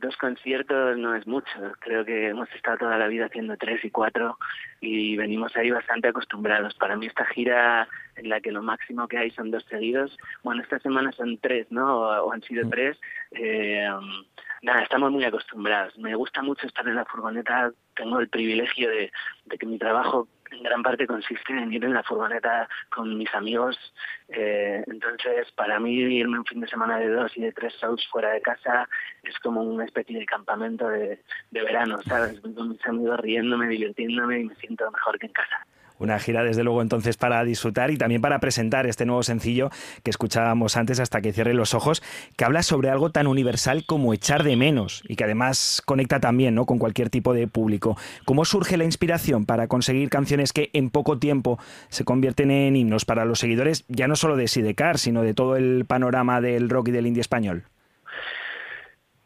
dos conciertos no es mucho. Creo que hemos estado toda la vida haciendo tres y cuatro y venimos ahí bastante acostumbrados. Para mí esta gira en la que lo máximo que hay son dos seguidos, bueno, esta semana son tres, ¿no? O, han sido mm. tres. Eh, nada, estamos muy acostumbrados. Me gusta mucho estar en la furgoneta. Tengo el privilegio de, de que mi trabajo en gran parte consiste en ir en la furgoneta con mis amigos. Eh, entonces, para mí, irme un fin de semana de dos y de tres shows fuera de casa es como una especie de campamento de, de verano, ¿sabes? con mis amigos riéndome, divirtiéndome y me siento mejor que en casa. Una gira, desde luego, entonces para disfrutar y también para presentar este nuevo sencillo que escuchábamos antes hasta que cierre los ojos, que habla sobre algo tan universal como echar de menos y que además conecta también ¿no? con cualquier tipo de público. ¿Cómo surge la inspiración para conseguir canciones que en poco tiempo se convierten en himnos para los seguidores, ya no solo de Sidecar, sino de todo el panorama del rock y del indie español?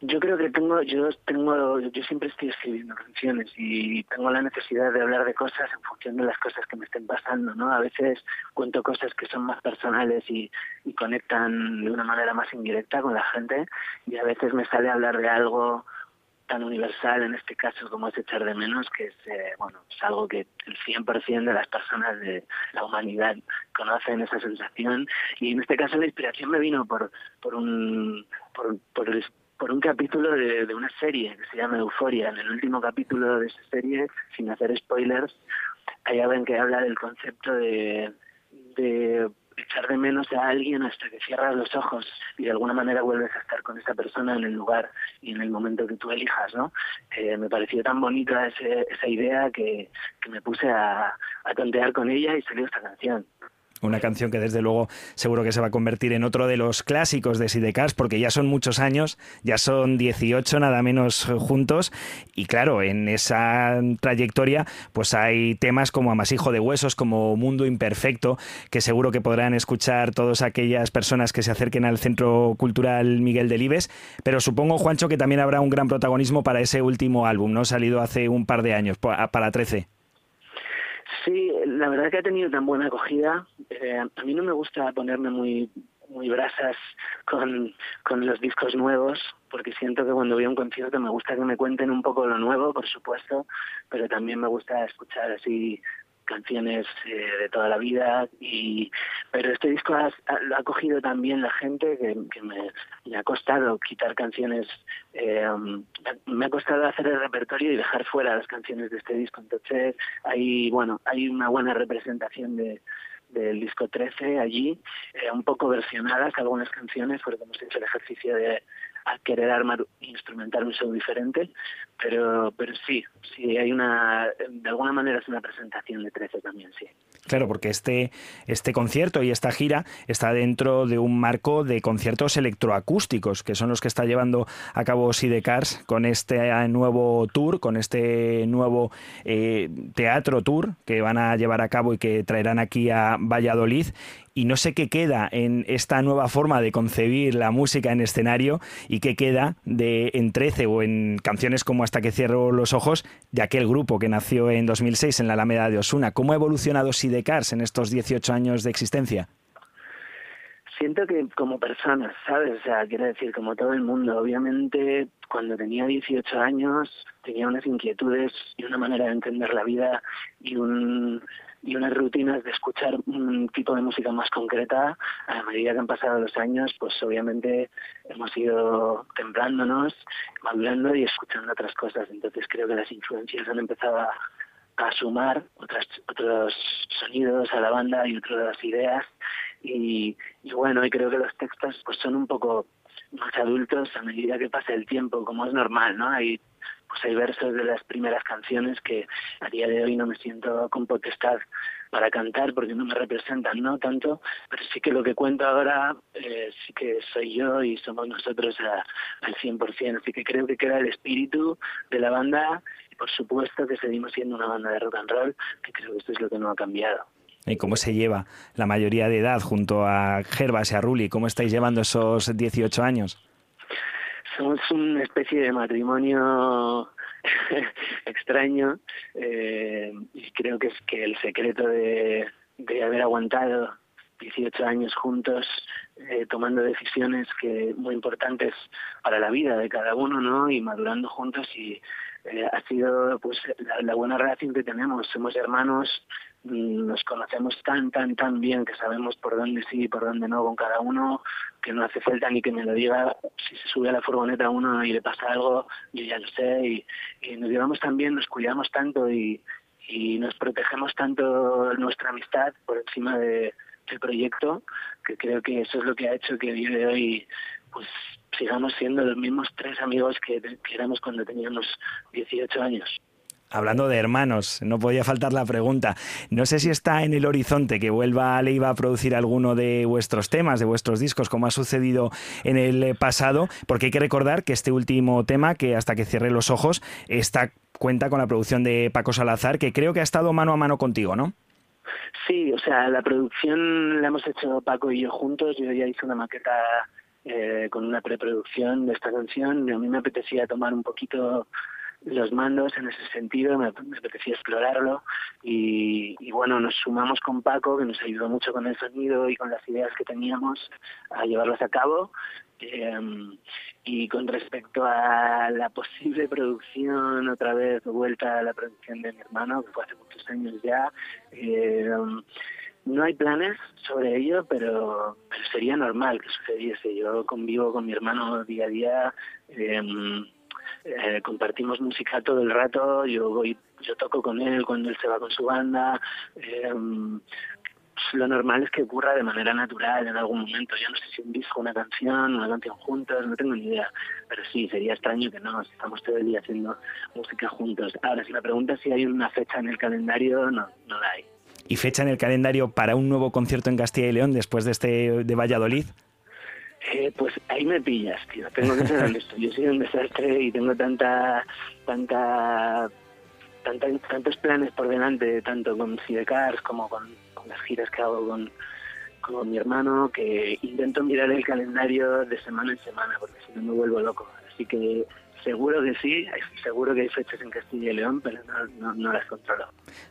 Yo creo que tengo, yo tengo, yo siempre estoy escribiendo canciones y tengo la necesidad de hablar de cosas en función de las cosas que me estén pasando, ¿no? A veces cuento cosas que son más personales y, y conectan de una manera más indirecta con la gente y a veces me sale hablar de algo tan universal en este caso como es echar de menos, que es, eh, bueno, es algo que el 100% de las personas de la humanidad conocen esa sensación y en este caso la inspiración me vino por, por un, por, por por un capítulo de, una serie que se llama Euforia. En el último capítulo de esa serie, sin hacer spoilers, hay alguien que habla del concepto de, echar de menos a alguien hasta que cierras los ojos y de alguna manera vuelves a estar con esa persona en el lugar y en el momento que tú elijas, ¿no? Eh, me pareció tan bonita esa idea que, que me puse a, a tontear con ella y salió esta canción. Una canción que desde luego seguro que se va a convertir en otro de los clásicos de Sidecars porque ya son muchos años, ya son 18 nada menos juntos y claro, en esa trayectoria pues hay temas como Amasijo de Huesos, como Mundo Imperfecto, que seguro que podrán escuchar todas aquellas personas que se acerquen al Centro Cultural Miguel Delibes, pero supongo Juancho que también habrá un gran protagonismo para ese último álbum, ¿no? Salido hace un par de años, para 13. Sí, la verdad que ha tenido tan buena acogida. Eh, a mí no me gusta ponerme muy muy brasas con, con los discos nuevos, porque siento que cuando voy a un concierto me gusta que me cuenten un poco lo nuevo, por supuesto, pero también me gusta escuchar así canciones eh, de toda la vida y pero este disco lo ha cogido también la gente que, me, ha costado quitar canciones eh, me ha costado hacer el repertorio y dejar fuera las canciones de este disco. Entonces hay bueno hay una buena representación de del disco 13 allí, eh, un poco versionadas algunas canciones, porque hemos hecho el ejercicio de querer armar, instrumentar un show diferente, pero, pero sí, sí, hay una, de alguna manera es una presentación de 13 también, sí. Claro, porque este, este concierto y esta gira está dentro de un marco de conciertos electroacústicos, que son los que está llevando a cabo Sidecars con este nuevo tour, con este nuevo eh, teatro tour que van a llevar a cabo y que traerán aquí a Valladolid y no sé qué queda en esta nueva forma de concebir la música en escenario y qué queda de en 13 o en canciones como Hasta que cierro los ojos de aquel grupo que nació en 2006 en la Alameda de Osuna. ¿Cómo ha evolucionado Sidecars en estos 18 años de existencia? Siento que como personas, ¿sabes? O sea, quiero decir, como todo el mundo, obviamente cuando tenía 18 años tenía unas inquietudes y una manera de entender la vida y un y unas rutinas de escuchar un tipo de música más concreta, a medida que han pasado los años, pues obviamente hemos ido templándonos, madurando y escuchando otras cosas. Entonces creo que las influencias han empezado a, sumar otras, otros sonidos a la banda y otras ideas. Y, y bueno, y creo que los textos pues son un poco más adultos a medida que pasa el tiempo, como es normal, ¿no? Hay pues hay versos de las primeras canciones que a día de hoy no me siento con potestad para cantar porque no me representan no tanto pero sí que lo que cuento ahora eh, sí que soy yo y somos nosotros al 100% así que creo que queda el espíritu de la banda y por supuesto que seguimos siendo una banda de rock and roll que creo que esto es lo que no ha cambiado ¿Y cómo se lleva la mayoría de edad junto a Gerbas y a Ruli? ¿Cómo estáis llevando esos 18 años? Somos una especie de matrimonio <laughs> extraño eh, y creo que es que el secreto de, haber aguantado 18 años juntos, eh, tomando decisiones que muy importantes para la vida de cada uno, ¿no? Y madurando juntos y eh, ha sido pues la, buena relación que tenemos. Somos hermanos, nos conocemos tan, tan, tan bien que sabemos por dónde sí y por dónde no con cada uno, que no hace falta ni que me lo diga. Si se sube a la furgoneta uno y le pasa algo, yo ya lo sé. Y, nos llevamos tan bien, nos cuidamos tanto y, nos protegemos tanto nuestra amistad por encima de, del proyecto, que creo que eso es lo que ha hecho que el día de hoy pues sigamos siendo los mismos tres amigos que, que éramos cuando teníamos 18 años. Hablando de hermanos, no podía faltar la pregunta. No sé si está en el horizonte que vuelva Leiva a producir alguno de vuestros temas, de vuestros discos, como ha sucedido en el pasado, porque hay que recordar que este último tema, que hasta que cierre los ojos, está cuenta con la producción de Paco Salazar, que creo que ha estado mano a mano contigo, ¿no? Sí, o sea, la producción la hemos hecho Paco y yo juntos. Yo ya hice una maqueta eh, con una preproducción de esta canción. A mí me apetecía tomar un poquito los mandos en ese sentido, me, me apetecía explorarlo y, y, bueno, nos sumamos con Paco, que nos ayudó mucho con el sonido y con las ideas que teníamos a llevarlas a cabo. Eh, y con respecto a la posible producción, otra vez vuelta a la producción de mi hermano, que fue hace muchos años ya, eh, no hay planes sobre ello, pero, sería normal que sucediese. Yo convivo con mi hermano día a día. Eh, eh, compartimos música todo el rato, yo voy, yo toco con él cuando él se va con su banda, eh, lo normal es que ocurra de manera natural en algún momento. Yo no sé si un disco, una canción, una canción juntos, no tengo ni idea. Pero sí, sería extraño que no, si estamos todo el día haciendo música juntos. Ahora, si la pregunta si hay una fecha en el calendario, no, no la hay. ¿Y fecha en el calendario para un nuevo concierto en Castilla y León después de este de Valladolid? Eh, pues ahí me pillas, tío. Tengo que ser honesto. <laughs> Yo soy un desastre y tengo tanta, tanta, tanta, tantos planes por delante, tanto con Sidecars como con, con las giras que hago con, con mi hermano, que intento mirar el calendario de semana en semana, porque si no me vuelvo loco. Así que seguro que sí, seguro que hay fechas en Castilla y León, pero no, no, las controlo.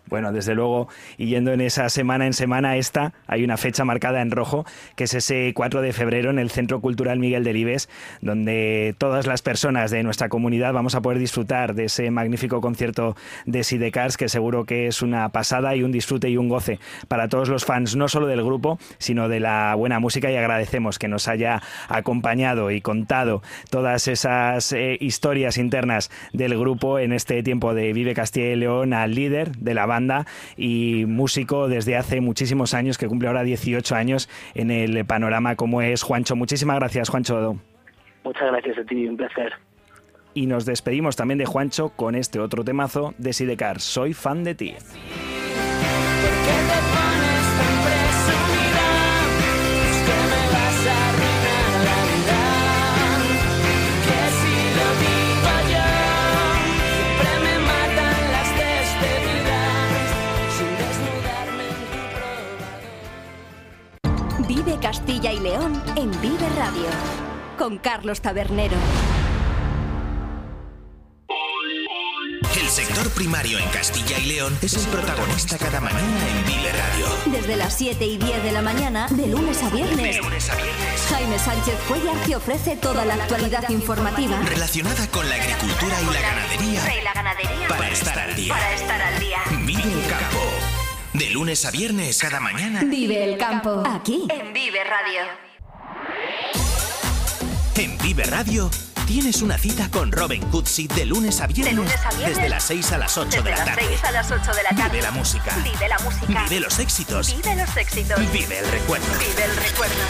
Bueno, desde luego, y yendo en esa semana en semana esta, hay una fecha marcada en rojo, que es ese 4 de febrero en el Centro Cultural Miguel Delibes, donde todas las personas de nuestra comunidad vamos a poder disfrutar de ese magnífico concierto de Sidecars, que seguro que es una pasada y un disfrute y un goce para todos los fans, no solo del grupo, sino de la buena música, y agradecemos que nos haya acompañado y contado todas esas eh, historias internas del grupo en este tiempo de Vive Castilla y León al líder de la banda y músico desde hace muchísimos años, que cumple ahora 18 años en el panorama como es Juancho. Muchísimas gracias, Juancho. Muchas gracias a ti, un placer. Y nos despedimos también de Juancho con este otro temazo de Sidecar, Soy fan de ti. Castilla y León en Vive Radio con Carlos Tabernero. El sector primario en Castilla y León es el protagonista cada mañana en Vive Radio. Desde las 7 y 10 de la mañana, de lunes a viernes, De lunes a viernes. Jaime Sánchez Cuellar te ofrece toda la actualidad informativa. Relacionada con la agricultura y la ganadería. Y la ganadería. Para estar al día. Para estar al día. Vive el campo. De lunes a viernes, cada mañana. Vive el campo. Aquí, en Vive Radio. En Vive Radio tienes una cita con Robin Cutsi de lunes a viernes. De lunes a viernes. Desde las 6 a las 8 Desde de la las tarde. 6 a las 8 de la tarde. Vive la música. Vive la música. Vive los éxitos. Vive los éxitos. Vive el recuerdo. Vive el recuerdo.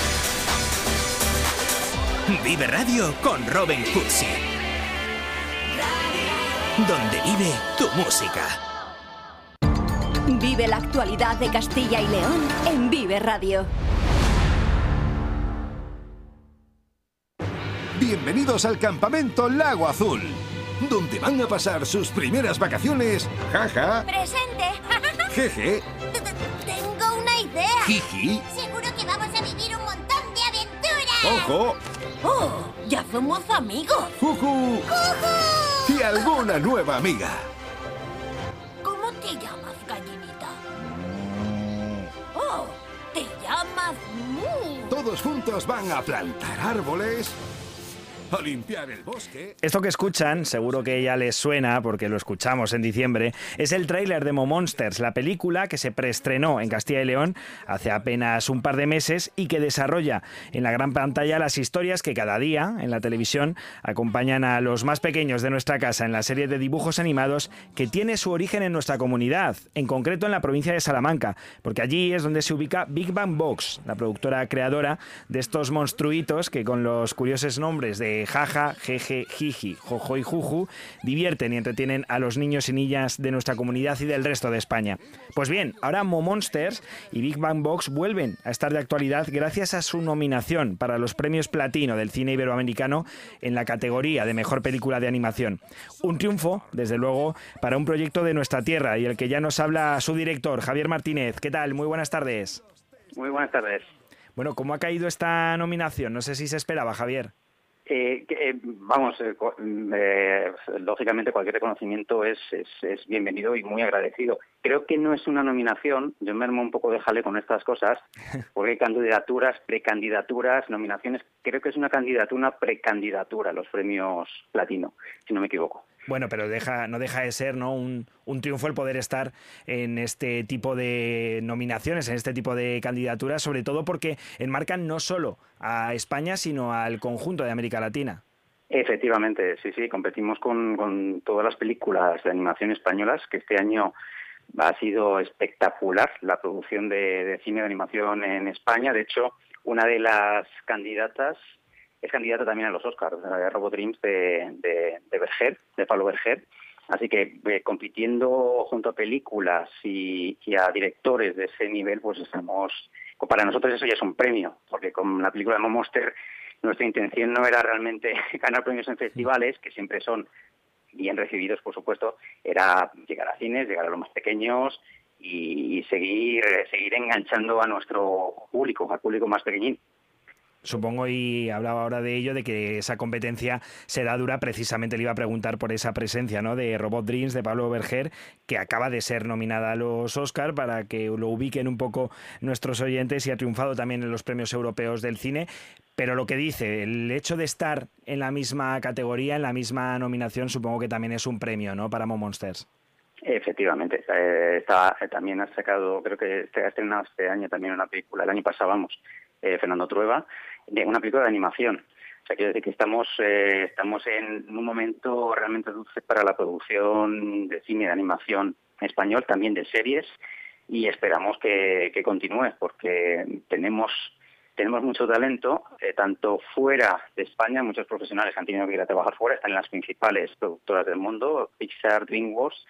Vive Radio con Robin Cutsi. Donde vive tu música. Vive la actualidad de Castilla y León en Vive Radio. Bienvenidos al campamento Lago Azul, donde van a pasar sus primeras vacaciones. Jaja, Presente. <laughs> jeje, Tengo una idea. jiji, Seguro que vamos a vivir un montón de aventuras. ojo, Oh, ya somos amigos. juju y alguna nueva amiga. Todos juntos van a plantar árboles a limpiar el bosque. Esto que escuchan, seguro que ya les suena porque lo escuchamos en diciembre, es el tráiler de Mo Monsters, la película que se preestrenó en Castilla y León hace apenas un par de meses y que desarrolla en la gran pantalla las historias que cada día en la televisión acompañan a los más pequeños de nuestra casa en la serie de dibujos animados que tiene su origen en nuestra comunidad, en concreto en la provincia de Salamanca, porque allí es donde se ubica Big Bang Box, la productora creadora de estos monstruitos que con los curiosos nombres de jaja, jeje, jiji, jojo y juju, divierten y entretienen a los niños y niñas de nuestra comunidad y del resto de España. Pues bien, ahora Mo Monsters y Big Bang Box vuelven a estar de actualidad gracias a su nominación para los premios platino del cine iberoamericano en la categoría de mejor película de animación. Un triunfo, desde luego, para un proyecto de nuestra tierra y el que ya nos habla su director, Javier Martínez. ¿Qué tal? Muy buenas tardes. Muy buenas tardes. Bueno, ¿cómo ha caído esta nominación? No sé si se esperaba, Javier. Eh, eh, vamos, eh, eh, lógicamente cualquier reconocimiento es, es, es, bienvenido y muy agradecido. Creo que no es una nominación, yo me armo un poco de jale con estas cosas, <laughs> porque hay candidaturas, precandidaturas, nominaciones. Creo que es una candidatura, una precandidatura a los premios platino, si no me equivoco. Bueno, pero deja, no deja de ser ¿no? un, un, triunfo el poder estar en este tipo de nominaciones, en este tipo de candidaturas, sobre todo porque enmarcan no solo a España, sino al conjunto de América Latina. Efectivamente, sí, sí, competimos con, todas las películas de animación españolas, que este año ha sido espectacular la producción de cine de animación en España. De hecho, una de las candidatas es candidata también a los Oscars, de Robot Dreams de, de, de Berger, de Pablo Berger. Así que eh, compitiendo junto a películas y, a directores de ese nivel, pues estamos. Para nosotros eso ya es un premio, porque con la película de Monster nuestra intención no era realmente <laughs> ganar premios en festivales, que siempre son bien recibidos, por supuesto, era llegar a cines, llegar a los más pequeños y, y seguir, seguir enganchando a nuestro público, al público más pequeñín. Supongo, y hablaba ahora de ello, de que esa competencia será dura. Precisamente le iba a preguntar por esa presencia ¿no? de Robot Dreams, de Pablo Berger, que acaba de ser nominada a los Oscar para que lo ubiquen un poco nuestros oyentes y ha triunfado también en los premios europeos del cine. Pero lo que dice, el hecho de estar en la misma categoría, en la misma nominación, supongo que también es un premio ¿no? para Mo Monsters. Efectivamente, eh, está, también ha sacado, creo que ha estrenado este año también una película, el año pasado vamos, eh, Fernando Trueba, de una película de animación. O sea, quiero decir que estamos, eh, estamos en un momento realmente dulce para la producción de cine de animación español, también de series, y esperamos que, que continúe, porque tenemos tenemos mucho talento, eh, tanto fuera de España, muchos profesionales han tenido que ir a trabajar fuera, están en las principales productoras del mundo, Pixar, DreamWorks,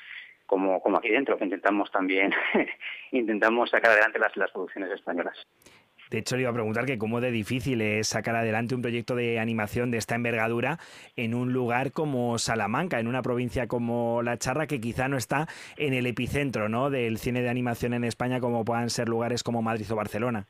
como, como aquí dentro, que intentamos también <laughs> intentamos sacar adelante las, las producciones españolas. De hecho, le iba a preguntar que cómo de difícil es sacar adelante un proyecto de animación de esta envergadura en un lugar como Salamanca, en una provincia como La Charra, que quizá no está en el epicentro del cine de animación en España, como puedan ser lugares como Madrid o Barcelona.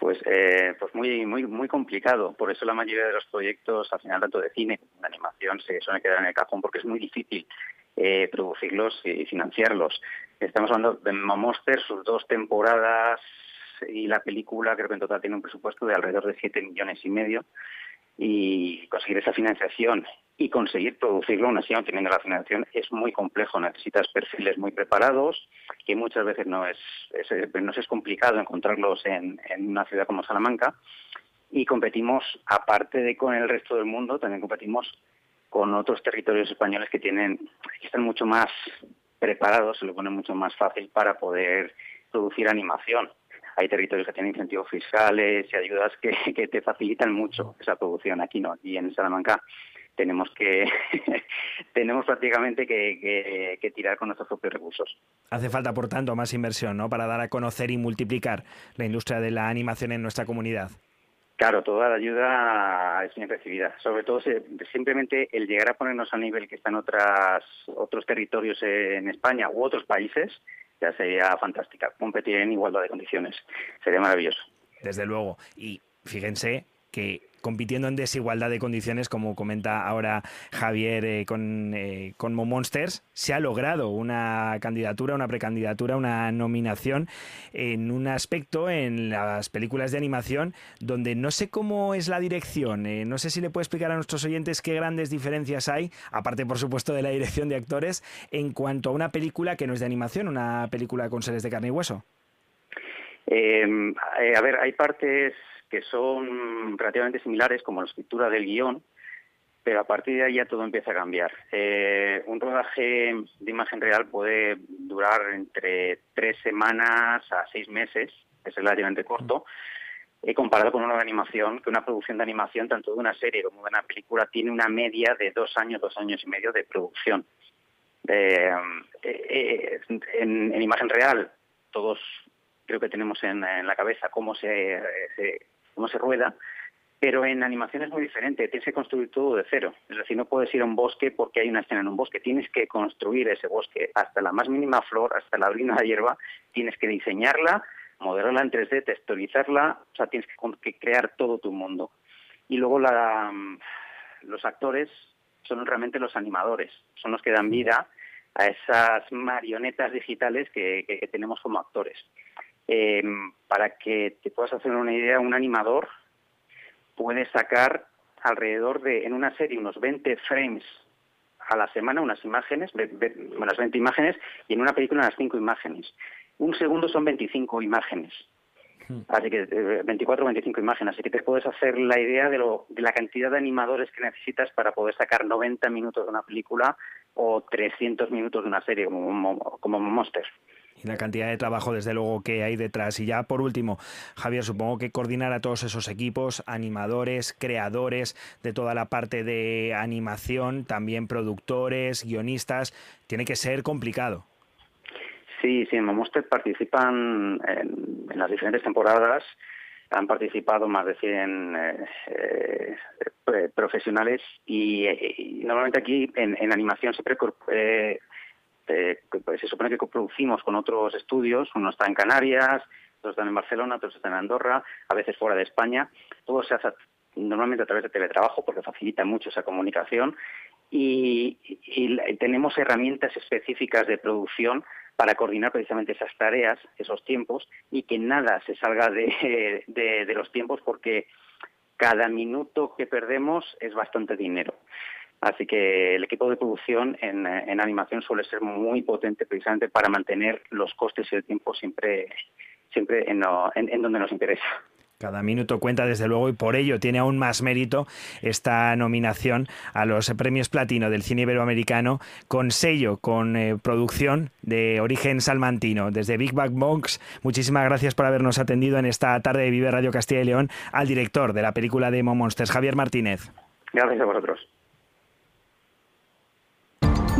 Pues, eh, pues muy, muy, muy complicado. Por eso la mayoría de los proyectos, al final, tanto de cine como de animación, se suelen quedar en el cajón porque es muy difícil eh, producirlos y financiarlos. Estamos hablando de Monster, sus dos temporadas y la película creo que en total tiene un presupuesto de alrededor de 7 millones y medio. Y conseguir esa financiación y conseguir producirlo aún así aún teniendo la financiación es muy complejo. Necesitas perfiles muy preparados que muchas veces no es, es nos es complicado encontrarlos en, una ciudad como Salamanca. Y competimos aparte de con el resto del mundo también competimos con otros territorios españoles que tienen que están mucho más preparados se lo pone mucho más fácil para poder producir animación hay territorios que tienen incentivos fiscales y ayudas que, <laughs> que te facilitan mucho esa producción. Aquí no, aquí en Salamanca tenemos que <laughs> tenemos prácticamente que, que, que, tirar con nuestros propios recursos. Hace falta, por tanto, más inversión, ¿no? Para dar a conocer y multiplicar la industria de la animación en nuestra comunidad. Claro, toda la ayuda es bien recibida. Sobre todo simplemente el llegar a ponernos a nivel que están otras otros territorios en España u otros países ya sería fantástica. Competir en igualdad de condiciones. Sería maravilloso. Desde luego. Y fíjense que compitiendo en desigualdad de condiciones, como comenta ahora Javier eh, con, eh, con Mo Monsters, se ha logrado una candidatura, una precandidatura, una nominación en un aspecto en las películas de animación donde no sé cómo es la dirección, eh, no sé si le puede explicar a nuestros oyentes qué grandes diferencias hay, aparte por supuesto de la dirección de actores, en cuanto a una película que no es de animación, una película con seres de carne y hueso. Em, a ver, hay partes que son relativamente similares, como la escritura del guion, pero a partir de ahí ya todo empieza a cambiar. Eh, un rodaje de imagen real puede durar entre tres semanas a seis meses, es relativamente corto, he comparado con una de animación, que una producción de animación, tanto de una serie como de una película, tiene una media de dos años, dos años y medio de producción. Eh, eh, en, imagen real, todos creo que tenemos en, la cabeza cómo se, cómo se rueda, pero en animación es muy diferente, tienes que construir todo de cero. Es decir, no puedes ir a un bosque porque hay una escena en un bosque, tienes que construir ese bosque hasta la más mínima flor, hasta la brina de hierba, tienes que diseñarla, modelarla en 3D, texturizarla, o sea, tienes que, crear todo tu mundo. Y luego la, los actores son realmente los animadores, son los que dan vida a esas marionetas digitales que, tenemos como actores. Eh, para que te puedas hacer una idea, un animador puede sacar alrededor de, en una serie, unos 20 frames a la semana, unas imágenes, unas 20 imágenes, y en una película unas 5 imágenes. Un segundo son 25 imágenes. Hmm. Así que 24 o 25 imágenes. Así que te puedes hacer la idea de, lo, de la cantidad de animadores que necesitas para poder sacar 90 minutos de una película o 300 minutos de una serie como, como Monster y la cantidad de trabajo desde luego que hay detrás. Y ya por último, Javier, supongo que coordinar a todos esos equipos, animadores, creadores de toda la parte de animación, también productores, guionistas, tiene que ser complicado. Sí, sí, en Monster participan en, las diferentes temporadas han participado más de 100 eh, eh, profesionales y, normalmente aquí en, animación siempre eh, pues se supone que coproducimos con otros estudios, uno está en Canarias, otros están en Barcelona, otros están en Andorra, a veces fuera de España. Todo se hace normalmente a través de teletrabajo porque facilita mucho esa comunicación y, tenemos herramientas específicas de producción para coordinar precisamente esas tareas, esos tiempos y que nada se salga de, <laughs> de los tiempos porque cada minuto que perdemos es bastante dinero. Así que el equipo de producción en, animación suele ser muy potente precisamente para mantener los costes y el tiempo siempre, siempre en, donde nos interesa. Cada minuto cuenta desde luego y por ello tiene aún más mérito esta nominación a los premios platino del cine iberoamericano con sello, con eh, producción de origen salmantino. Desde Big Bang Box, muchísimas gracias por habernos atendido en esta tarde de Vive Radio Castilla y León al director de la película de Monsters, Javier Martínez. Gracias a vosotros.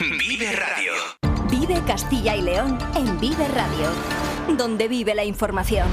Vive Radio. Vive Castilla y León en Vive Radio, donde vive la información.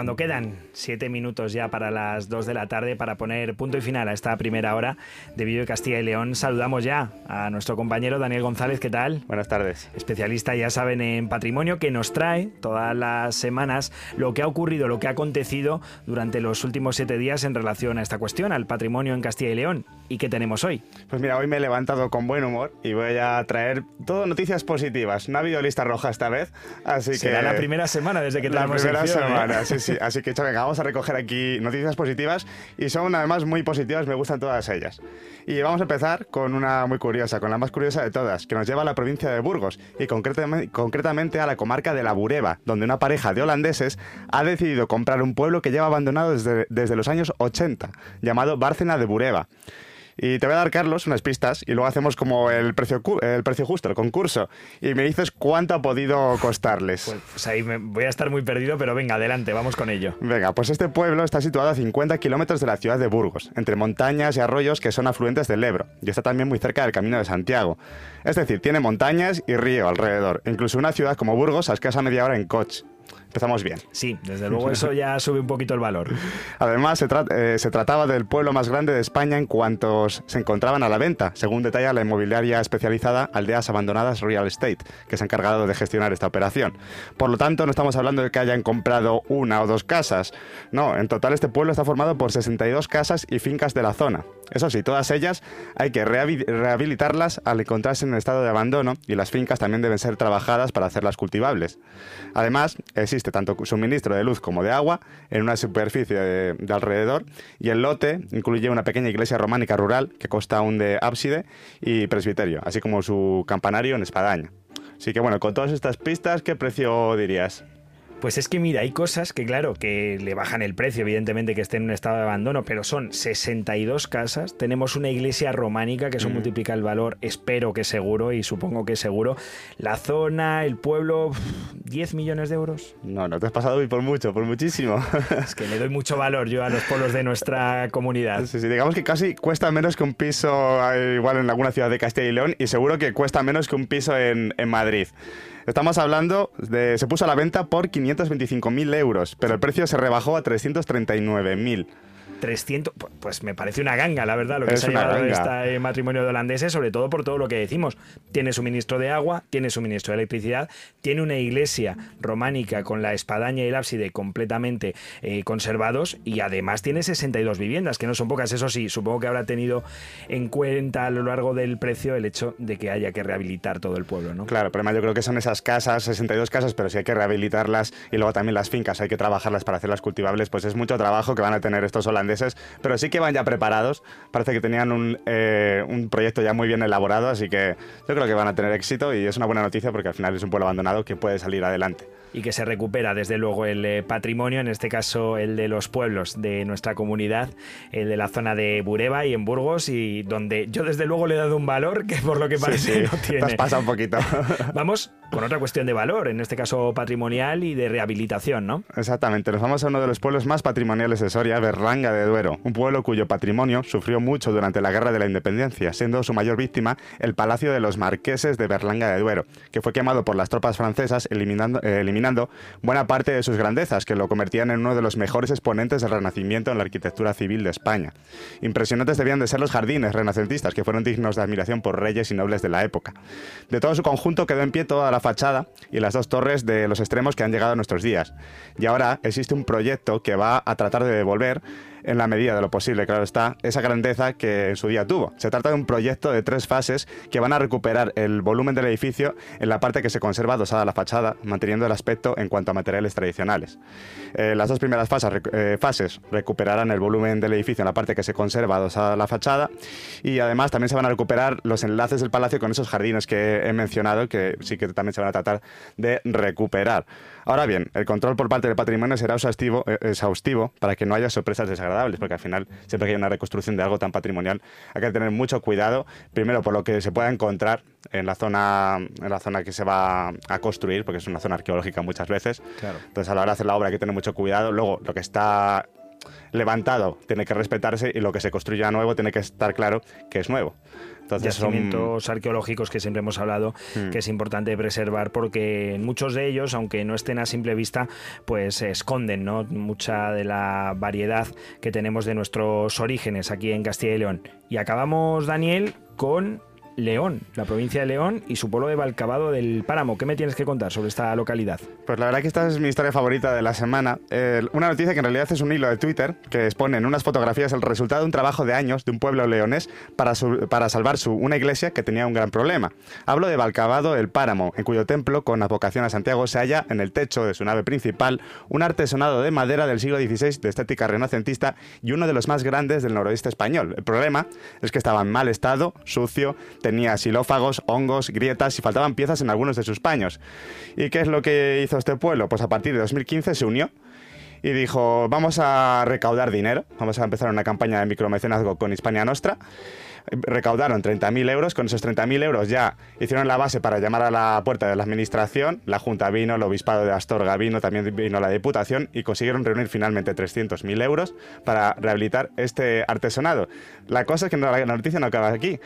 Cuando quedan siete minutos ya para las dos de la tarde para poner punto y final a esta primera hora de Vive Castilla y León, saludamos ya a nuestro compañero Daniel González. ¿Qué tal? Buenas tardes. Especialista, ya saben, en patrimonio que nos trae todas las semanas lo que ha ocurrido, lo que ha acontecido durante los últimos siete días en relación a esta cuestión, al patrimonio en Castilla y León. ¿Y qué tenemos hoy? Pues mira, hoy me he levantado con buen humor y voy a traer todo noticias positivas. No ha habido lista roja esta vez, así Será que... la primera semana desde que La tenemos primera sección, ¿eh? semana, sí, sí. Así que, venga, vamos a recoger aquí noticias positivas y son además muy positivas, me gustan todas ellas. Y vamos a empezar con una muy curiosa, con la más curiosa de todas, que nos lleva a la provincia de Burgos y concretamente, concretamente a la comarca de la Bureba, donde una pareja de holandeses ha decidido comprar un pueblo que lleva abandonado desde, desde los años 80, llamado Bárcena de Bureba. Y te voy a dar, Carlos, unas pistas y luego hacemos como el precio, el precio justo, el concurso. Y me dices cuánto ha podido costarles. Pues ahí me- voy a estar muy perdido, pero venga, adelante, vamos con ello. Venga, pues este pueblo está situado a 50 kilómetros de la ciudad de Burgos, entre montañas y arroyos que son afluentes del Ebro, y está también muy cerca del Camino de Santiago. Es decir, tiene montañas y río alrededor, incluso una ciudad como Burgos a escasa media hora en coche. Empezamos bien. Sí, desde luego eso ya <laughs> sube un poquito el valor. Además, se, tra- eh, se trataba del pueblo más grande de España en cuantos se encontraban a la venta, según detalla la inmobiliaria especializada Aldeas Abandonadas Real Estate, que se ha encargado de gestionar esta operación. Por lo tanto, no estamos hablando de que hayan comprado una o dos casas. No, en total este pueblo está formado por 62 casas y fincas de la zona. Eso sí, todas ellas hay que rehabi- rehabilitarlas al encontrarse en estado de abandono y las fincas también deben ser trabajadas para hacerlas cultivables. Además, existe tanto suministro de luz como de agua en una superficie de, de alrededor y el lote incluye una pequeña iglesia románica rural que consta aún de ábside y presbiterio, así como su campanario en espadaña. Así que bueno, con todas estas pistas, ¿qué precio dirías? Pues es que mira, hay cosas que claro, que le bajan el precio, evidentemente que esté en un estado de abandono, pero son 62 casas, tenemos una iglesia románica que eso Mm. multiplica el valor, espero que seguro y supongo que seguro. La zona, el pueblo, uf, 10 millones de euros. No, no te has pasado hoy por mucho, por muchísimo. <laughs> Es que le doy mucho valor yo a los pueblos de nuestra comunidad. Sí, sí, digamos que casi cuesta menos que un piso eh, igual en alguna ciudad de Castilla y León y seguro que cuesta menos que un piso en, en Madrid. Estamos hablando de... Se puso a la venta por 525.000 euros, pero el precio se rebajó a 339.000. 300, pu- pues me parece una ganga, la verdad, lo que Es se ha este matrimonio de holandeses, sobre todo por todo lo que decimos. Tiene suministro de agua, tiene suministro de electricidad, tiene una iglesia románica con la espadaña y el ábside completamente eh, conservados y además tiene 62 viviendas, que no son pocas. Eso sí, supongo que habrá tenido en cuenta a lo largo del precio el hecho de que haya que rehabilitar todo el pueblo, ¿no? Claro, pero además yo creo que son esas casas, 62 casas, pero si hay que rehabilitarlas y luego también las fincas, hay que trabajarlas para hacerlas cultivables, pues es mucho trabajo que van a tener estos holandeses, pero sí que van ya preparados. Parece que tenían un, eh, un proyecto ya muy bien elaborado, así que yo creo que van a tener éxito y es una buena noticia porque al final es un pueblo abandonado que puede salir adelante. Y que se recupera desde luego el eh, patrimonio, en este caso el de los pueblos de nuestra comunidad, el de la zona de Bureba y en Burgos, y donde yo desde luego le he dado un valor que por lo que Sí, parece sí, no te tiene. has pasado un poquito. <laughs> Vamos con otra cuestión de valor, en este caso patrimonial y de rehabilitación, ¿no? Exactamente, nos vamos a uno de los pueblos más patrimoniales de Soria, Berlanga de Duero, un pueblo cuyo patrimonio sufrió mucho durante la Guerra de la Independencia, siendo su mayor víctima el Palacio de los Marqueses de Berlanga de Duero, que fue quemado por las tropas francesas eliminando, eh, eliminando buena parte de sus grandezas, que lo convertían en uno de los mejores exponentes del Renacimiento en la arquitectura civil de España. Impresionantes debían de ser los jardines renacentistas, que fueron dignos de admiración por reyes y nobles de la época. De todo su conjunto quedó en pie toda la fachada y las dos torres de los extremos que han llegado a nuestros días. Y ahora existe un proyecto que va a tratar de devolver en la medida de lo posible, claro está, esa grandeza que en su día tuvo. Se trata de un proyecto de tres fases que van a recuperar el volumen del edificio en la parte que se conserva adosada a la fachada, manteniendo el aspecto en cuanto a materiales tradicionales. Eh, las dos primeras fases, eh, fases recuperarán el volumen del edificio en la parte que se conserva adosada a la fachada y además también se van a recuperar los enlaces del palacio con esos jardines que he mencionado que sí que también se van a tratar de recuperar. Ahora bien, el control por parte del patrimonio será exhaustivo, eh, exhaustivo para que no haya sorpresas desagradables, porque al final, siempre que hay una reconstrucción de algo tan patrimonial, hay que tener mucho cuidado, primero por lo que se pueda encontrar en la zona, en la zona que se va a construir, porque es una zona arqueológica muchas veces. Claro. Entonces, a la hora de hacer la obra hay que tener mucho cuidado. Luego, lo que está levantado tiene que respetarse y lo que se construya nuevo tiene que estar claro que es nuevo. Entonces, son- Yacimientos arqueológicos que siempre hemos hablado Hmm. que es importante preservar porque muchos de ellos, aunque no estén a simple vista, pues esconden ¿no? mucha de la variedad que tenemos de nuestros orígenes aquí en Castilla y León. Y acabamos, Daniel, con León, la provincia de León y su pueblo de Valcabado del Páramo. ¿Qué me tienes que contar sobre esta localidad? Pues la verdad que esta es mi historia favorita de la semana. Eh, una noticia que en realidad es un hilo de Twitter que expone en unas fotografías el resultado de un trabajo de años de un pueblo leonés para, para salvar su, una iglesia que tenía un gran problema. Hablo de Valcabado del Páramo, en cuyo templo, con advocación a Santiago, se halla en el techo de su nave principal un artesonado de madera del siglo XVI de estética renacentista y uno de los más grandes del noroeste español. El problema es que estaba en mal estado, sucio, tenía xilófagos, hongos, grietas y faltaban piezas en algunos de sus paños. ¿Y qué es lo que hizo este pueblo? Pues a partir de 2015 se unió y dijo, vamos a recaudar dinero, vamos a empezar una campaña de micromecenazgo con Hispania Nostra. Recaudaron 30.000 euros, con esos 30.000 euros ya hicieron la base para llamar a la puerta de la administración, la Junta vino, el Obispado de Astorga vino, también vino la Diputación y consiguieron reunir finalmente 300.000 euros para rehabilitar este artesonado. La cosa es que la noticia no acaba aquí.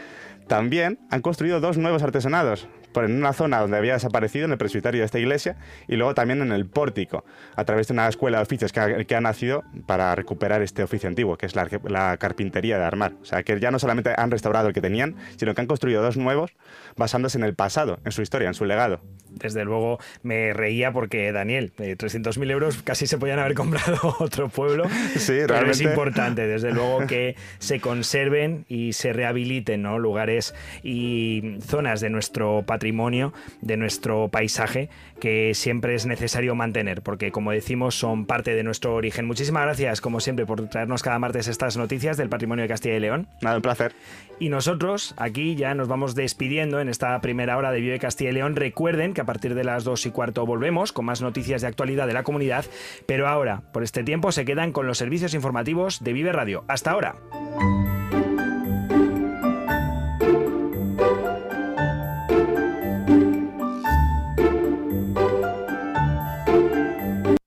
También han construido dos nuevos artesonados, por en una zona donde había desaparecido, en el presbiterio de esta iglesia, y luego también en el pórtico, a través de una escuela de oficios que ha, nacido para recuperar este oficio antiguo, que es la, la, carpintería de armar. O sea, que ya no solamente han restaurado el que tenían, sino que han construido dos nuevos basándose en el pasado, en su historia, en su legado. Desde luego me reía porque, Daniel, 300.000 euros casi se podían haber <laughs> comprado otro pueblo. Sí, pero realmente. es importante, desde <laughs> luego, que se conserven y se rehabiliten ¿no? lugares y zonas de nuestro patrimonio, de nuestro paisaje, que siempre es necesario mantener, porque como decimos, son parte de nuestro origen. Muchísimas gracias, como siempre, por traernos cada martes estas noticias del patrimonio de Castilla y León. Nada, un placer. Y nosotros aquí ya nos vamos despidiendo en esta primera hora de Vive Castilla y León. Recuerden que a partir de las dos y cuarto volvemos con más noticias de actualidad de la comunidad, pero ahora, por este tiempo, se quedan con los servicios informativos de Vive Radio. Hasta ahora.